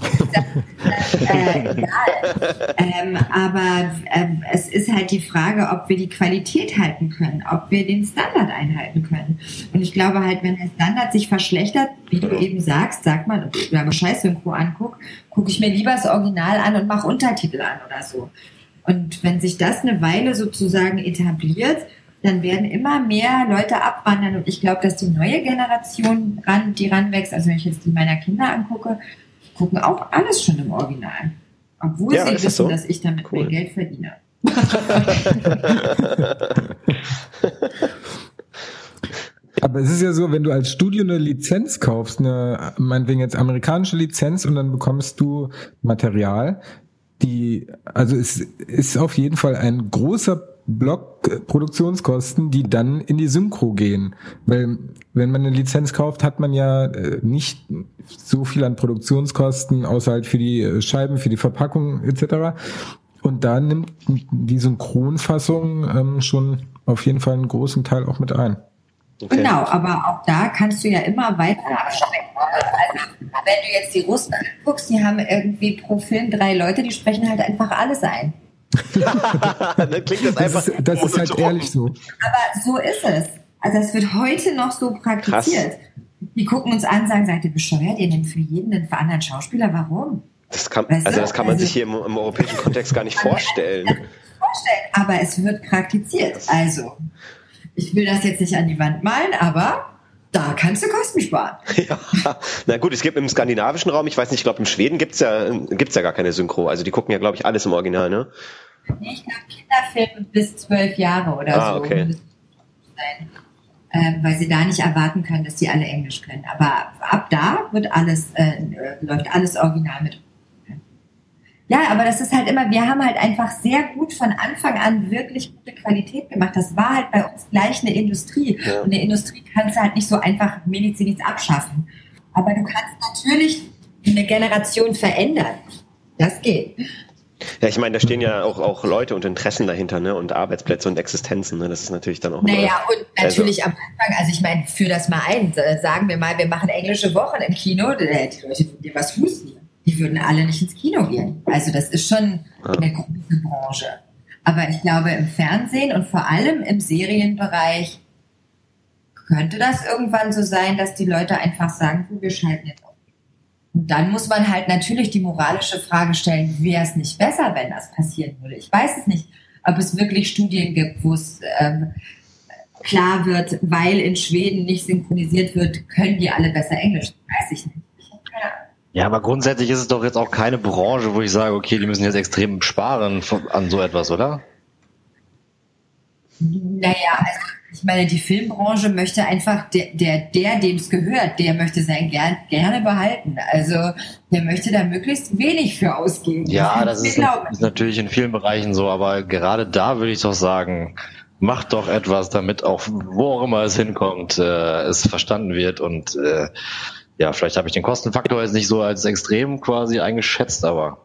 halt äh, egal. Ähm, aber äh, es ist halt die Frage, ob wir die Qualität halten können, ob wir den Standard einhalten können. Und ich glaube halt, wenn der Standard sich verschlechtert, wie du eben sagst, sagt man, wenn man Scheiß-Synchro anguckt, gucke ich mir lieber das Original an und mache Untertitel an oder so. Und wenn sich das eine Weile sozusagen etabliert, dann werden immer mehr Leute abwandern. Und ich glaube, dass die neue Generation, ran, die ranwächst, also wenn ich jetzt die meiner Kinder angucke, gucken auch alles schon im Original. Obwohl ja, sie wissen, das so? dass ich damit cool. mehr Geld verdiene. Aber es ist ja so, wenn du als Studio eine Lizenz kaufst, eine, meinetwegen jetzt amerikanische Lizenz und dann bekommst du Material, die, also es ist auf jeden Fall ein großer Block Produktionskosten, die dann in die Synchro gehen. Weil wenn man eine Lizenz kauft, hat man ja äh, nicht so viel an Produktionskosten, außer halt für die äh, Scheiben, für die Verpackung etc. Und da nimmt die Synchronfassung ähm, schon auf jeden Fall einen großen Teil auch mit ein. Okay. Genau, aber auch da kannst du ja immer weiter abschrecken. Also, wenn du jetzt die Russen anguckst, die haben irgendwie pro Film drei Leute, die sprechen halt einfach alles ein. Dann klingt das einfach. Das ist, das ist halt ehrlich so. Aber so ist es. Also es wird heute noch so praktiziert. Krass. Die gucken uns an, sagen, seid ihr bescheuert? Ihr nehmt für jeden einen anderen Schauspieler. Warum? Das kann, weißt also das kann man also, sich hier im, im, europäischen Kontext gar nicht vorstellen. vorstellen. Aber es wird praktiziert. Also, ich will das jetzt nicht an die Wand malen, aber da kannst du Kosten sparen. Ja, na gut, es gibt im skandinavischen Raum, ich weiß nicht, ich glaube im Schweden gibt's ja, gibt's ja gar keine Synchro. Also die gucken ja, glaube ich, alles im Original, ne? Nee, ich glaube Kinderfilme bis zwölf Jahre oder ah, so. Okay. Ähm, weil sie da nicht erwarten können, dass die alle Englisch können. Aber ab da wird alles, äh, läuft alles original mit ja, aber das ist halt immer, wir haben halt einfach sehr gut von Anfang an wirklich gute Qualität gemacht. Das war halt bei uns gleich eine Industrie. Ja. Und eine Industrie kannst du halt nicht so einfach medizinisch abschaffen. Aber du kannst natürlich eine Generation verändern. Das geht. Ja, ich meine, da stehen ja auch, auch Leute und Interessen dahinter, ne? Und Arbeitsplätze und Existenzen, ne? Das ist natürlich dann auch. Naja, und natürlich also. am Anfang, also ich meine, für das mal ein, sagen wir mal, wir machen englische Wochen im Kino, die Leute von dir was husten die würden alle nicht ins Kino gehen. Also das ist schon eine große Branche. Aber ich glaube, im Fernsehen und vor allem im Serienbereich könnte das irgendwann so sein, dass die Leute einfach sagen, wir schalten jetzt auf. Und dann muss man halt natürlich die moralische Frage stellen, wäre es nicht besser, wenn das passieren würde? Ich weiß es nicht, ob es wirklich Studien gibt, wo es ähm, klar wird, weil in Schweden nicht synchronisiert wird, können die alle besser Englisch. Weiß ich nicht. Ich habe keine Ahnung. Ja, aber grundsätzlich ist es doch jetzt auch keine Branche, wo ich sage, okay, die müssen jetzt extrem sparen an so etwas, oder? Naja, also ich meine, die Filmbranche möchte einfach, der, der, der dem es gehört, der möchte sein gern, gerne behalten. Also der möchte da möglichst wenig für ausgeben. Ja, das, das ist, ist, natürlich in vielen Bereichen so, aber gerade da würde ich doch sagen, macht doch etwas, damit auch, wo auch immer es hinkommt, äh, es verstanden wird und äh, ja, vielleicht habe ich den Kostenfaktor jetzt nicht so als extrem quasi eingeschätzt, aber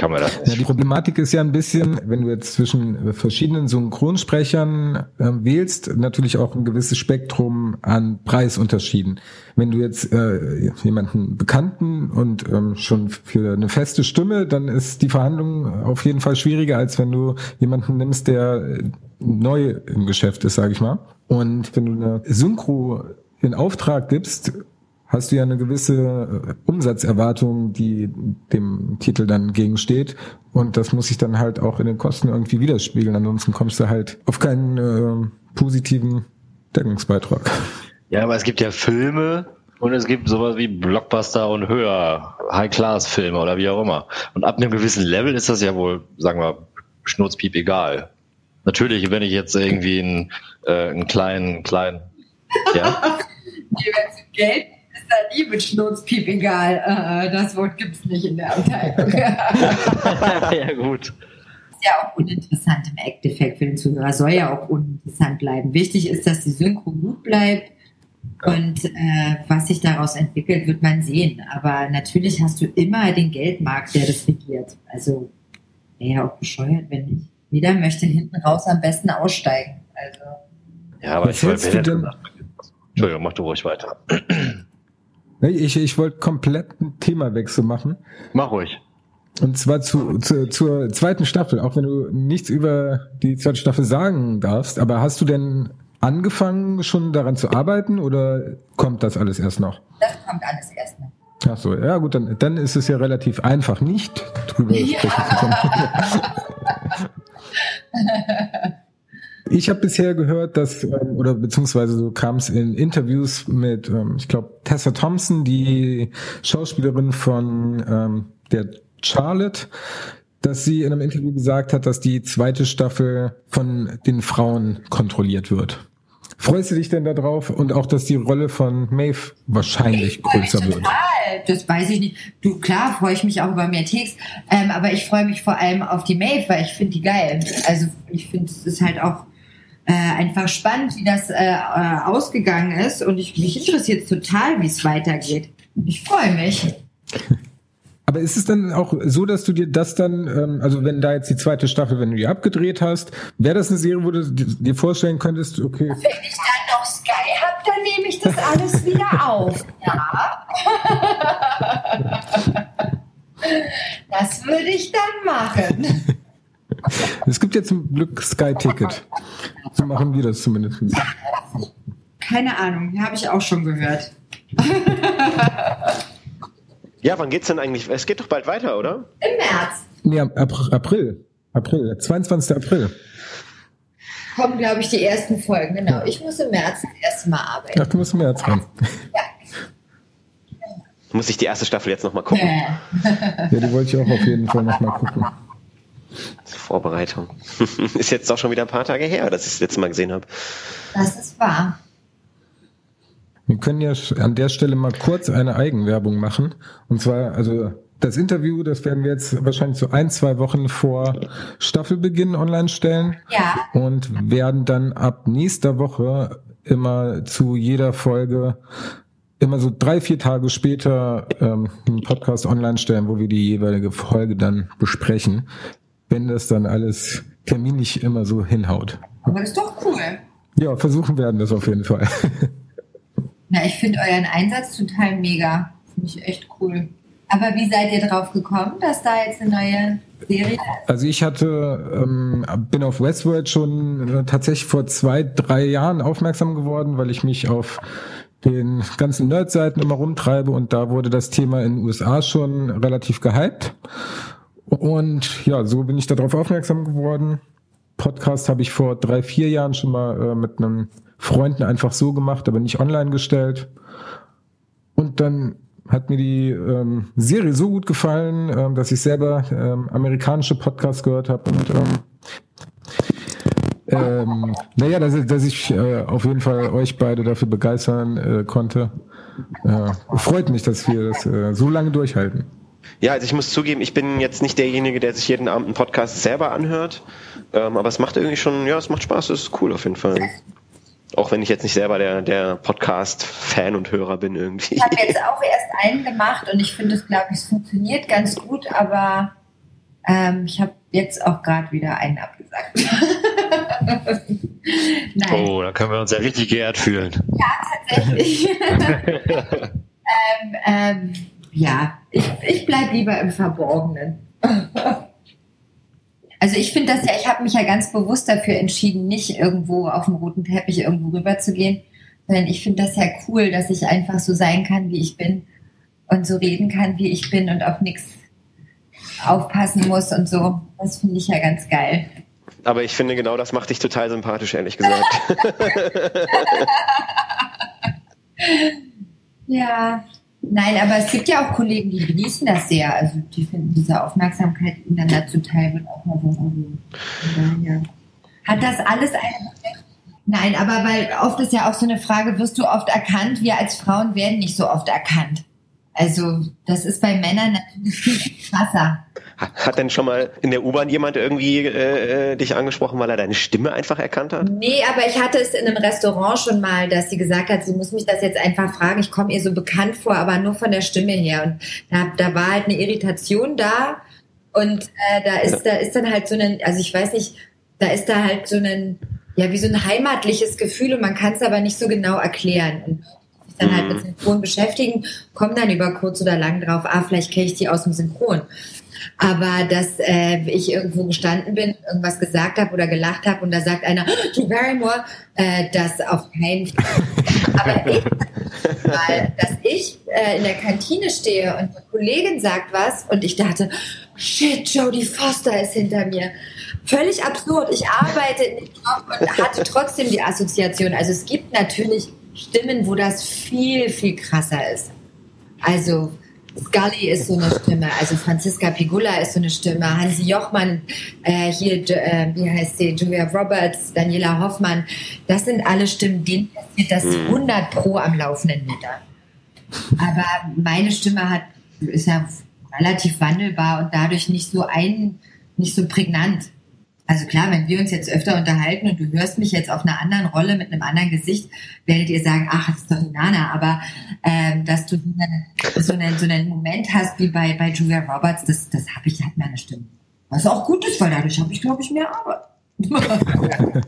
kann man das nicht. Ja, die Problematik ist ja ein bisschen, wenn du jetzt zwischen verschiedenen Synchronsprechern äh, wählst, natürlich auch ein gewisses Spektrum an Preisunterschieden. Wenn du jetzt äh, jemanden Bekannten und ähm, schon für eine feste Stimme, dann ist die Verhandlung auf jeden Fall schwieriger, als wenn du jemanden nimmst, der neu im Geschäft ist, sage ich mal. Und wenn du eine Synchro in Auftrag gibst, hast du ja eine gewisse äh, Umsatzerwartung, die dem Titel dann gegensteht. Und das muss sich dann halt auch in den Kosten irgendwie widerspiegeln. Ansonsten kommst du halt auf keinen äh, positiven Deckungsbeitrag. Ja, aber es gibt ja Filme und es gibt sowas wie Blockbuster und höher, High-Class-Filme oder wie auch immer. Und ab einem gewissen Level ist das ja wohl, sagen wir, schnurzpiep egal. Natürlich, wenn ich jetzt irgendwie einen, äh, einen kleinen, kleinen, ja. Geld da nie mit Schnurzpiep egal. Äh, das Wort gibt es nicht in der Abteilung. ja, gut. Ist ja auch uninteressant im Endeffekt für den Zuhörer. Soll ja auch uninteressant bleiben. Wichtig ist, dass die Synchro gut bleibt. Und äh, was sich daraus entwickelt, wird man sehen. Aber natürlich hast du immer den Geldmarkt, der das regiert. Also wäre ja auch bescheuert, wenn nicht. Jeder möchte hinten raus am besten aussteigen. Also. Ja, aber ich wollte. Entschuldigung, mach du ruhig weiter. Ich, ich wollte komplett ein Themawechsel machen. Mach ruhig. Und zwar zu, zu, zur zweiten Staffel, auch wenn du nichts über die zweite Staffel sagen darfst, aber hast du denn angefangen schon daran zu arbeiten oder kommt das alles erst noch? Das kommt alles erst noch. Ach so, ja gut, dann, dann ist es ja relativ einfach, nicht drüber ja. sprechen zu können. Ich habe bisher gehört, dass, ähm, oder beziehungsweise so kam es in Interviews mit, ähm, ich glaube, Tessa Thompson, die Schauspielerin von ähm, der Charlotte, dass sie in einem Interview gesagt hat, dass die zweite Staffel von den Frauen kontrolliert wird. Freust du dich denn darauf und auch, dass die Rolle von Maeve wahrscheinlich größer wird? Total. das weiß ich nicht. Du, klar, freue ich mich auch über mehr Text, ähm, aber ich freue mich vor allem auf die Maeve, weil ich finde die geil. Also ich finde, es ist halt auch äh, einfach spannend, wie das äh, äh ausgegangen ist und ich, mich interessiert total, wie es weitergeht. Ich freue mich. Aber ist es dann auch so, dass du dir das dann, ähm, also wenn da jetzt die zweite Staffel, wenn du die abgedreht hast, wäre das eine Serie, wo du dir vorstellen könntest, okay. Wenn ich dann noch Sky habe, dann nehme ich das alles wieder auf. Ja. das würde ich dann machen. Es gibt ja zum Glück Sky-Ticket. So machen wir das zumindest. Keine Ahnung, habe ich auch schon gehört. Ja, wann geht's denn eigentlich? Es geht doch bald weiter, oder? Im März. Nee, April. April, 22. April. Kommen, glaube ich, die ersten Folgen, genau. Ich muss im März das erste Mal arbeiten. Ach, du musst im März ran. Ja. Muss ich die erste Staffel jetzt nochmal gucken? ja, die wollte ich auch auf jeden Fall nochmal gucken. Vorbereitung. ist jetzt doch schon wieder ein paar Tage her, dass ich das letzte Mal gesehen habe. Das ist wahr. Wir können ja an der Stelle mal kurz eine Eigenwerbung machen. Und zwar, also das Interview, das werden wir jetzt wahrscheinlich so ein, zwei Wochen vor Staffelbeginn online stellen. Ja. Und werden dann ab nächster Woche immer zu jeder Folge immer so drei, vier Tage später ähm, einen Podcast online stellen, wo wir die jeweilige Folge dann besprechen, wenn das dann alles terminlich immer so hinhaut. Aber das ist doch cool. Ja, versuchen werden das auf jeden Fall. Na, ich finde euren Einsatz total mega. Finde ich echt cool. Aber wie seid ihr drauf gekommen, dass da jetzt eine neue Serie ist? Also ich hatte, ähm, bin auf Westworld schon äh, tatsächlich vor zwei, drei Jahren aufmerksam geworden, weil ich mich auf den ganzen Nerd-Seiten immer rumtreibe und da wurde das Thema in den USA schon relativ gehypt. Und ja, so bin ich darauf aufmerksam geworden. Podcast habe ich vor drei, vier Jahren schon mal äh, mit einem Freunden einfach so gemacht, aber nicht online gestellt. Und dann hat mir die ähm, Serie so gut gefallen, ähm, dass ich selber ähm, amerikanische Podcasts gehört habe und ähm, ähm, naja, dass, dass ich äh, auf jeden Fall euch beide dafür begeistern äh, konnte. Äh, freut mich, dass wir das äh, so lange durchhalten. Ja, also ich muss zugeben, ich bin jetzt nicht derjenige, der sich jeden Abend einen Podcast selber anhört, ähm, aber es macht irgendwie schon, ja, es macht Spaß, es ist cool auf jeden Fall. Auch wenn ich jetzt nicht selber der, der Podcast-Fan und Hörer bin irgendwie. Ich habe jetzt auch erst einen gemacht und ich finde es, glaube ich, es funktioniert ganz gut, aber ähm, ich habe jetzt auch gerade wieder einen abgesagt. Nein. Oh, da können wir uns ja richtig geehrt fühlen. Ja, tatsächlich. ähm, ähm, ja, ich, ich bleibe lieber im Verborgenen. Also ich finde das ja, ich habe mich ja ganz bewusst dafür entschieden, nicht irgendwo auf dem roten Teppich irgendwo rüber zu gehen, sondern ich finde das ja cool, dass ich einfach so sein kann, wie ich bin und so reden kann, wie ich bin und auf nichts aufpassen muss und so. Das finde ich ja ganz geil. Aber ich finde genau das macht dich total sympathisch, ehrlich gesagt. ja, Nein, aber es gibt ja auch Kollegen, die genießen das sehr. Also die finden diese Aufmerksamkeit ihnen dann dazu teil wird auch mal so. Also. Hat das alles eine Nein, aber weil oft ist ja auch so eine Frage, wirst du oft erkannt? Wir als Frauen werden nicht so oft erkannt. Also das ist bei Männern natürlich viel krasser. Hat denn schon mal in der U-Bahn jemand irgendwie äh, dich angesprochen, weil er deine Stimme einfach erkannt hat? Nee, aber ich hatte es in einem Restaurant schon mal, dass sie gesagt hat, sie muss mich das jetzt einfach fragen. Ich komme ihr so bekannt vor, aber nur von der Stimme her. Und da, da war halt eine Irritation da. Und äh, da ist, da ist dann halt so ein, also ich weiß nicht, da ist da halt so ein, ja, wie so ein heimatliches Gefühl und man kann es aber nicht so genau erklären. Und sich dann halt mhm. mit Synchron beschäftigen, kommen dann über kurz oder lang drauf, ah, vielleicht kenne ich die aus dem Synchron. Aber dass äh, ich irgendwo gestanden bin, irgendwas gesagt habe oder gelacht habe und da sagt einer, Drew Barrymore, äh, das auf keinen Fall. Aber ich, weil, dass ich äh, in der Kantine stehe und eine Kollegin sagt was und ich dachte, shit, Jodie Foster ist hinter mir. Völlig absurd. Ich arbeite in dem Job und hatte trotzdem die Assoziation. Also es gibt natürlich Stimmen, wo das viel, viel krasser ist. Also Scully ist so eine Stimme, also Franziska Pigula ist so eine Stimme, Hansi Jochmann, äh, hier, äh, wie heißt sie, Julia Roberts, Daniela Hoffmann, das sind alle Stimmen, denen passiert das 100 mhm. pro am laufenden Meter. Aber meine Stimme hat, ist ja relativ wandelbar und dadurch nicht so ein, nicht so prägnant. Also klar, wenn wir uns jetzt öfter unterhalten und du hörst mich jetzt auf einer anderen Rolle mit einem anderen Gesicht, werdet ihr sagen, ach, das ist doch die Nana. Aber ähm, dass du so einen, so einen Moment hast wie bei, bei Julia Roberts, das, das habe ich, hat meine Stimme. Was auch gut ist, weil dadurch habe ich, glaube ich, mehr Arbeit.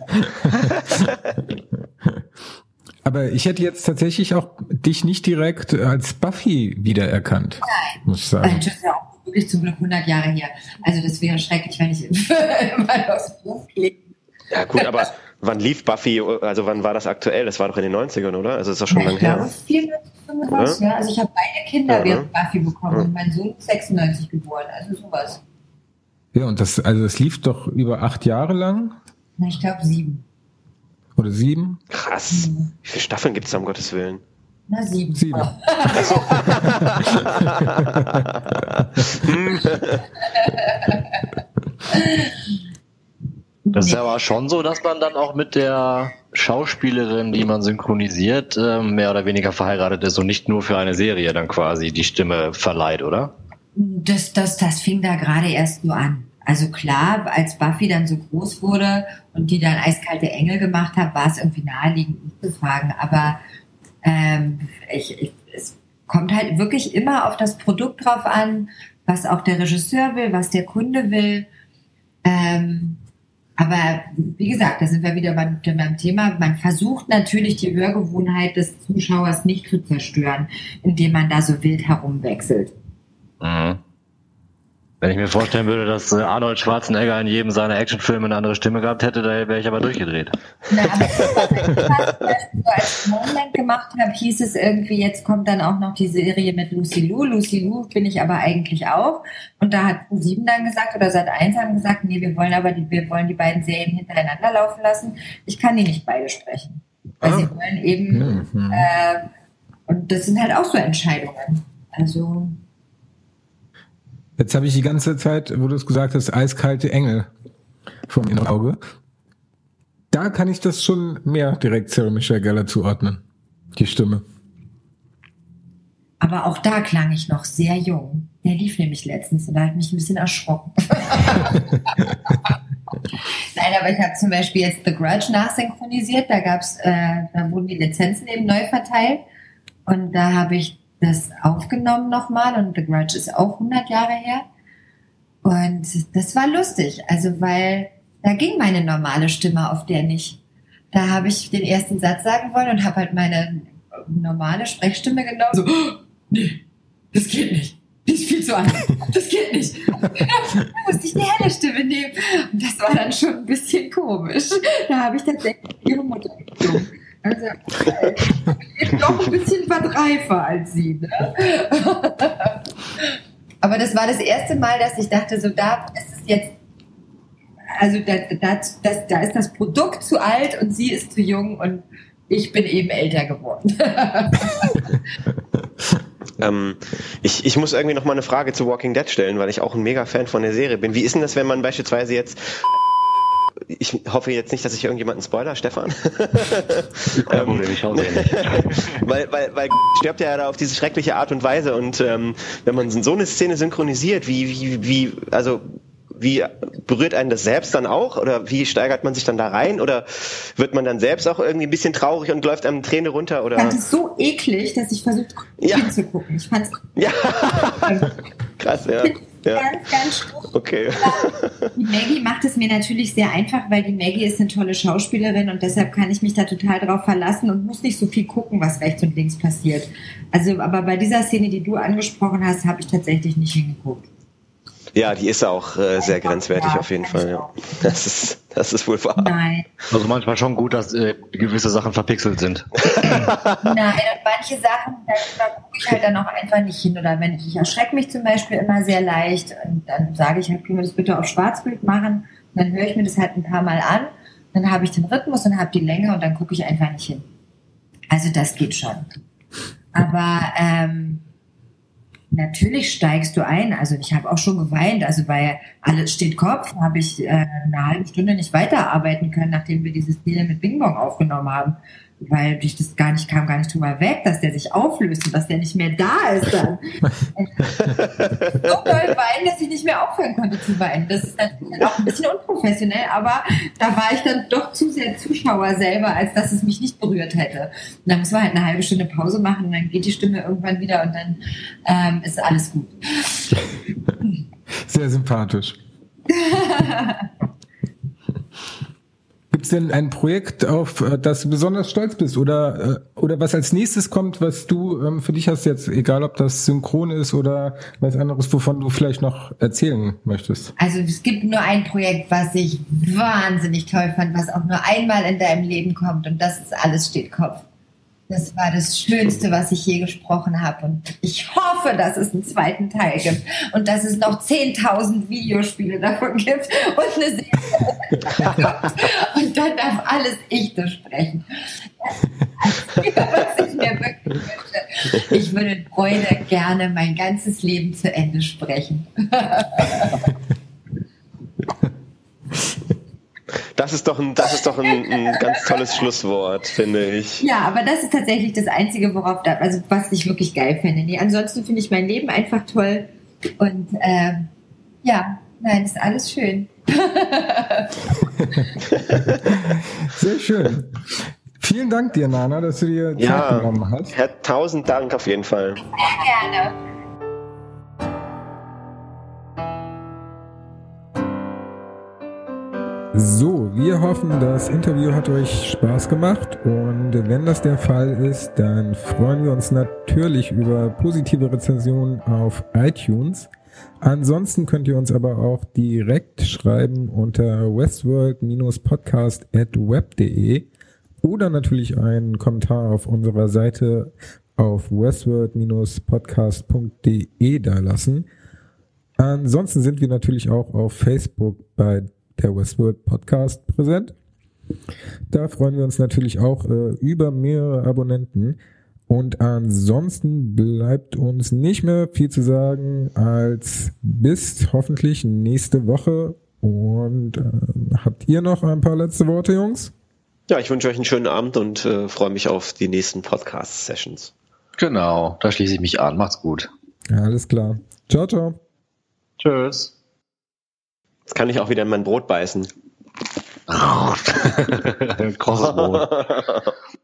Aber ich hätte jetzt tatsächlich auch dich nicht direkt als Buffy wiedererkannt. Nein. Muss ich sagen. Ja auch wirklich zum Glück 100 Jahre her. Also das wäre schrecklich, wenn ich mal aufs Buch klicke. Ja gut, aber wann lief Buffy, also wann war das aktuell? Das war doch in den 90ern, oder? Also ist das schon ja, lange her. 94, 95, ja. Also ich habe beide Kinder ja, während Buffy bekommen ja. und mein Sohn ist 96 geboren, also sowas. Ja, und das, also das lief doch über acht Jahre lang? Na, ich glaube sieben. Oder sieben? Krass. Mhm. Wie viele Staffeln gibt es da um Gottes Willen? Na, sieben. Sieben. Das ist aber schon so, dass man dann auch mit der Schauspielerin, die man synchronisiert, ähm, mehr oder weniger verheiratet ist und nicht nur für eine Serie dann quasi die Stimme verleiht, oder? Das, das, das fing da gerade erst nur an. Also klar, als Buffy dann so groß wurde und die dann eiskalte Engel gemacht hat, war es irgendwie naheliegend, mich zu fragen. Aber ähm, ich, ich, es kommt halt wirklich immer auf das Produkt drauf an, was auch der Regisseur will, was der Kunde will. Ähm, aber wie gesagt, da sind wir wieder beim, beim Thema. Man versucht natürlich die Hörgewohnheit des Zuschauers nicht zu zerstören, indem man da so wild herumwechselt. Mhm. Wenn ich mir vorstellen würde, dass äh, Arnold Schwarzenegger in jedem seiner Actionfilme eine andere Stimme gehabt hätte, da wäre ich aber durchgedreht. Na, aber was ich als Moment gemacht habe, hieß es irgendwie, jetzt kommt dann auch noch die Serie mit Lucy Lou. Lucy Lou bin ich aber eigentlich auch. Und da hat Sieben dann gesagt, oder seit eins haben gesagt, nee, wir wollen aber die, wir wollen die beiden Serien hintereinander laufen lassen. Ich kann die nicht beide sprechen. Weil ah. sie wollen eben, mhm. äh, und das sind halt auch so Entscheidungen. Also, Jetzt habe ich die ganze Zeit, wo du es gesagt hast, eiskalte Engel vom inneren Auge. Da kann ich das schon mehr direkt Sarah Michelle Geller zuordnen. Die Stimme. Aber auch da klang ich noch sehr jung. Der lief nämlich letztens und da hat mich ein bisschen erschrocken. Nein, aber ich habe zum Beispiel jetzt The Grudge nachsynchronisiert. Da gab's, äh, da wurden die Lizenzen eben neu verteilt. Und da habe ich das aufgenommen nochmal und The Grudge ist auch 100 Jahre her. Und das war lustig, also weil da ging meine normale Stimme auf der nicht. Da habe ich den ersten Satz sagen wollen und habe halt meine normale Sprechstimme genommen. So, oh, nee, das geht nicht. Die ist viel zu an. Das geht nicht. da musste ich die helle Stimme nehmen. Und das war dann schon ein bisschen komisch. Da habe ich tatsächlich ihre Mutter gezogen. Also, ich bin doch ein bisschen verdreifer als sie. Ne? Aber das war das erste Mal, dass ich dachte, so da ist es jetzt, also da, da, das, da ist das Produkt zu alt und sie ist zu jung und ich bin eben älter geworden. ähm, ich, ich muss irgendwie noch mal eine Frage zu Walking Dead stellen, weil ich auch ein mega Fan von der Serie bin. Wie ist denn das, wenn man beispielsweise jetzt ich hoffe jetzt nicht, dass ich irgendjemanden spoiler, Stefan. Kein Problem, ich hau weil, weil, weil stirbt ja da auf diese schreckliche Art und Weise und ähm, wenn man so eine Szene synchronisiert, wie, wie, wie, also wie berührt einen das selbst dann auch oder wie steigert man sich dann da rein oder wird man dann selbst auch irgendwie ein bisschen traurig und läuft einem Träne runter oder? Ich fand es so eklig, dass ich versucht ja. hinzugucken. Ich fand's ja. krass, ja. Ja. Ganz, ganz stumpf. Okay. Die Maggie macht es mir natürlich sehr einfach, weil die Maggie ist eine tolle Schauspielerin und deshalb kann ich mich da total drauf verlassen und muss nicht so viel gucken, was rechts und links passiert. Also, aber bei dieser Szene, die du angesprochen hast, habe ich tatsächlich nicht hingeguckt. Ja, die ist auch äh, sehr grenzwertig auf jeden Fall. Ja. Das ist, das ist wohl wahr. Nein. Also manchmal schon gut, dass äh, gewisse Sachen verpixelt sind. Nein, und manche Sachen, da, da gucke ich halt dann auch einfach nicht hin. Oder wenn ich, ich erschrecke mich zum Beispiel immer sehr leicht und dann sage ich halt, können wir das bitte auf Schwarzbild machen? Und dann höre ich mir das halt ein paar Mal an. Dann habe ich den Rhythmus und habe die Länge und dann gucke ich einfach nicht hin. Also das geht schon. Aber ähm, Natürlich steigst du ein. Also ich habe auch schon geweint. Also bei Alles steht Kopf habe ich äh, eine halbe Stunde nicht weiterarbeiten können, nachdem wir diese Szene mit Bing Bong aufgenommen haben. Weil ich das gar nicht kam, gar nicht drüber weg, dass der sich auflöst und dass der nicht mehr da ist dann. so doll weinen, dass ich nicht mehr aufhören konnte zu weinen. Das ist natürlich auch ein bisschen unprofessionell, aber da war ich dann doch zu sehr Zuschauer selber, als dass es mich nicht berührt hätte. Und dann muss man halt eine halbe Stunde Pause machen und dann geht die Stimme irgendwann wieder und dann ähm, ist alles gut. Sehr sympathisch. Gibt es denn ein Projekt, auf äh, das du besonders stolz bist oder, äh, oder was als nächstes kommt, was du ähm, für dich hast jetzt, egal ob das synchron ist oder was anderes, wovon du vielleicht noch erzählen möchtest? Also es gibt nur ein Projekt, was ich wahnsinnig toll fand, was auch nur einmal in deinem Leben kommt und das ist Alles steht Kopf. Das war das Schönste, was ich je gesprochen habe. Und ich hoffe, dass es einen zweiten Teil gibt und dass es noch 10.000 Videospiele davon gibt und eine Serie. und dann darf alles ich sprechen. Das ist, was ich mir wirklich wünsche. Ich würde Freude gerne mein ganzes Leben zu Ende sprechen. Das ist doch ein, das ist doch ein, ein, ganz tolles Schlusswort, finde ich. Ja, aber das ist tatsächlich das Einzige, worauf da, also was ich wirklich geil finde. Nee, ansonsten finde ich mein Leben einfach toll. Und äh, ja, nein, ist alles schön. Sehr schön. Vielen Dank dir, Nana, dass du dir Zeit ja, genommen hast. Ja, tausend Dank auf jeden Fall. Sehr gerne. So, wir hoffen, das Interview hat euch Spaß gemacht und wenn das der Fall ist, dann freuen wir uns natürlich über positive Rezensionen auf iTunes. Ansonsten könnt ihr uns aber auch direkt schreiben unter westworld-podcast.web.de oder natürlich einen Kommentar auf unserer Seite auf westworld-podcast.de da lassen. Ansonsten sind wir natürlich auch auf Facebook bei der Westworld Podcast präsent. Da freuen wir uns natürlich auch äh, über mehrere Abonnenten. Und ansonsten bleibt uns nicht mehr viel zu sagen als bis hoffentlich nächste Woche. Und äh, habt ihr noch ein paar letzte Worte, Jungs? Ja, ich wünsche euch einen schönen Abend und äh, freue mich auf die nächsten Podcast-Sessions. Genau, da schließe ich mich an. Macht's gut. alles klar. Ciao, ciao. Tschüss. Jetzt kann ich auch wieder in mein Brot beißen. Krosses Brot.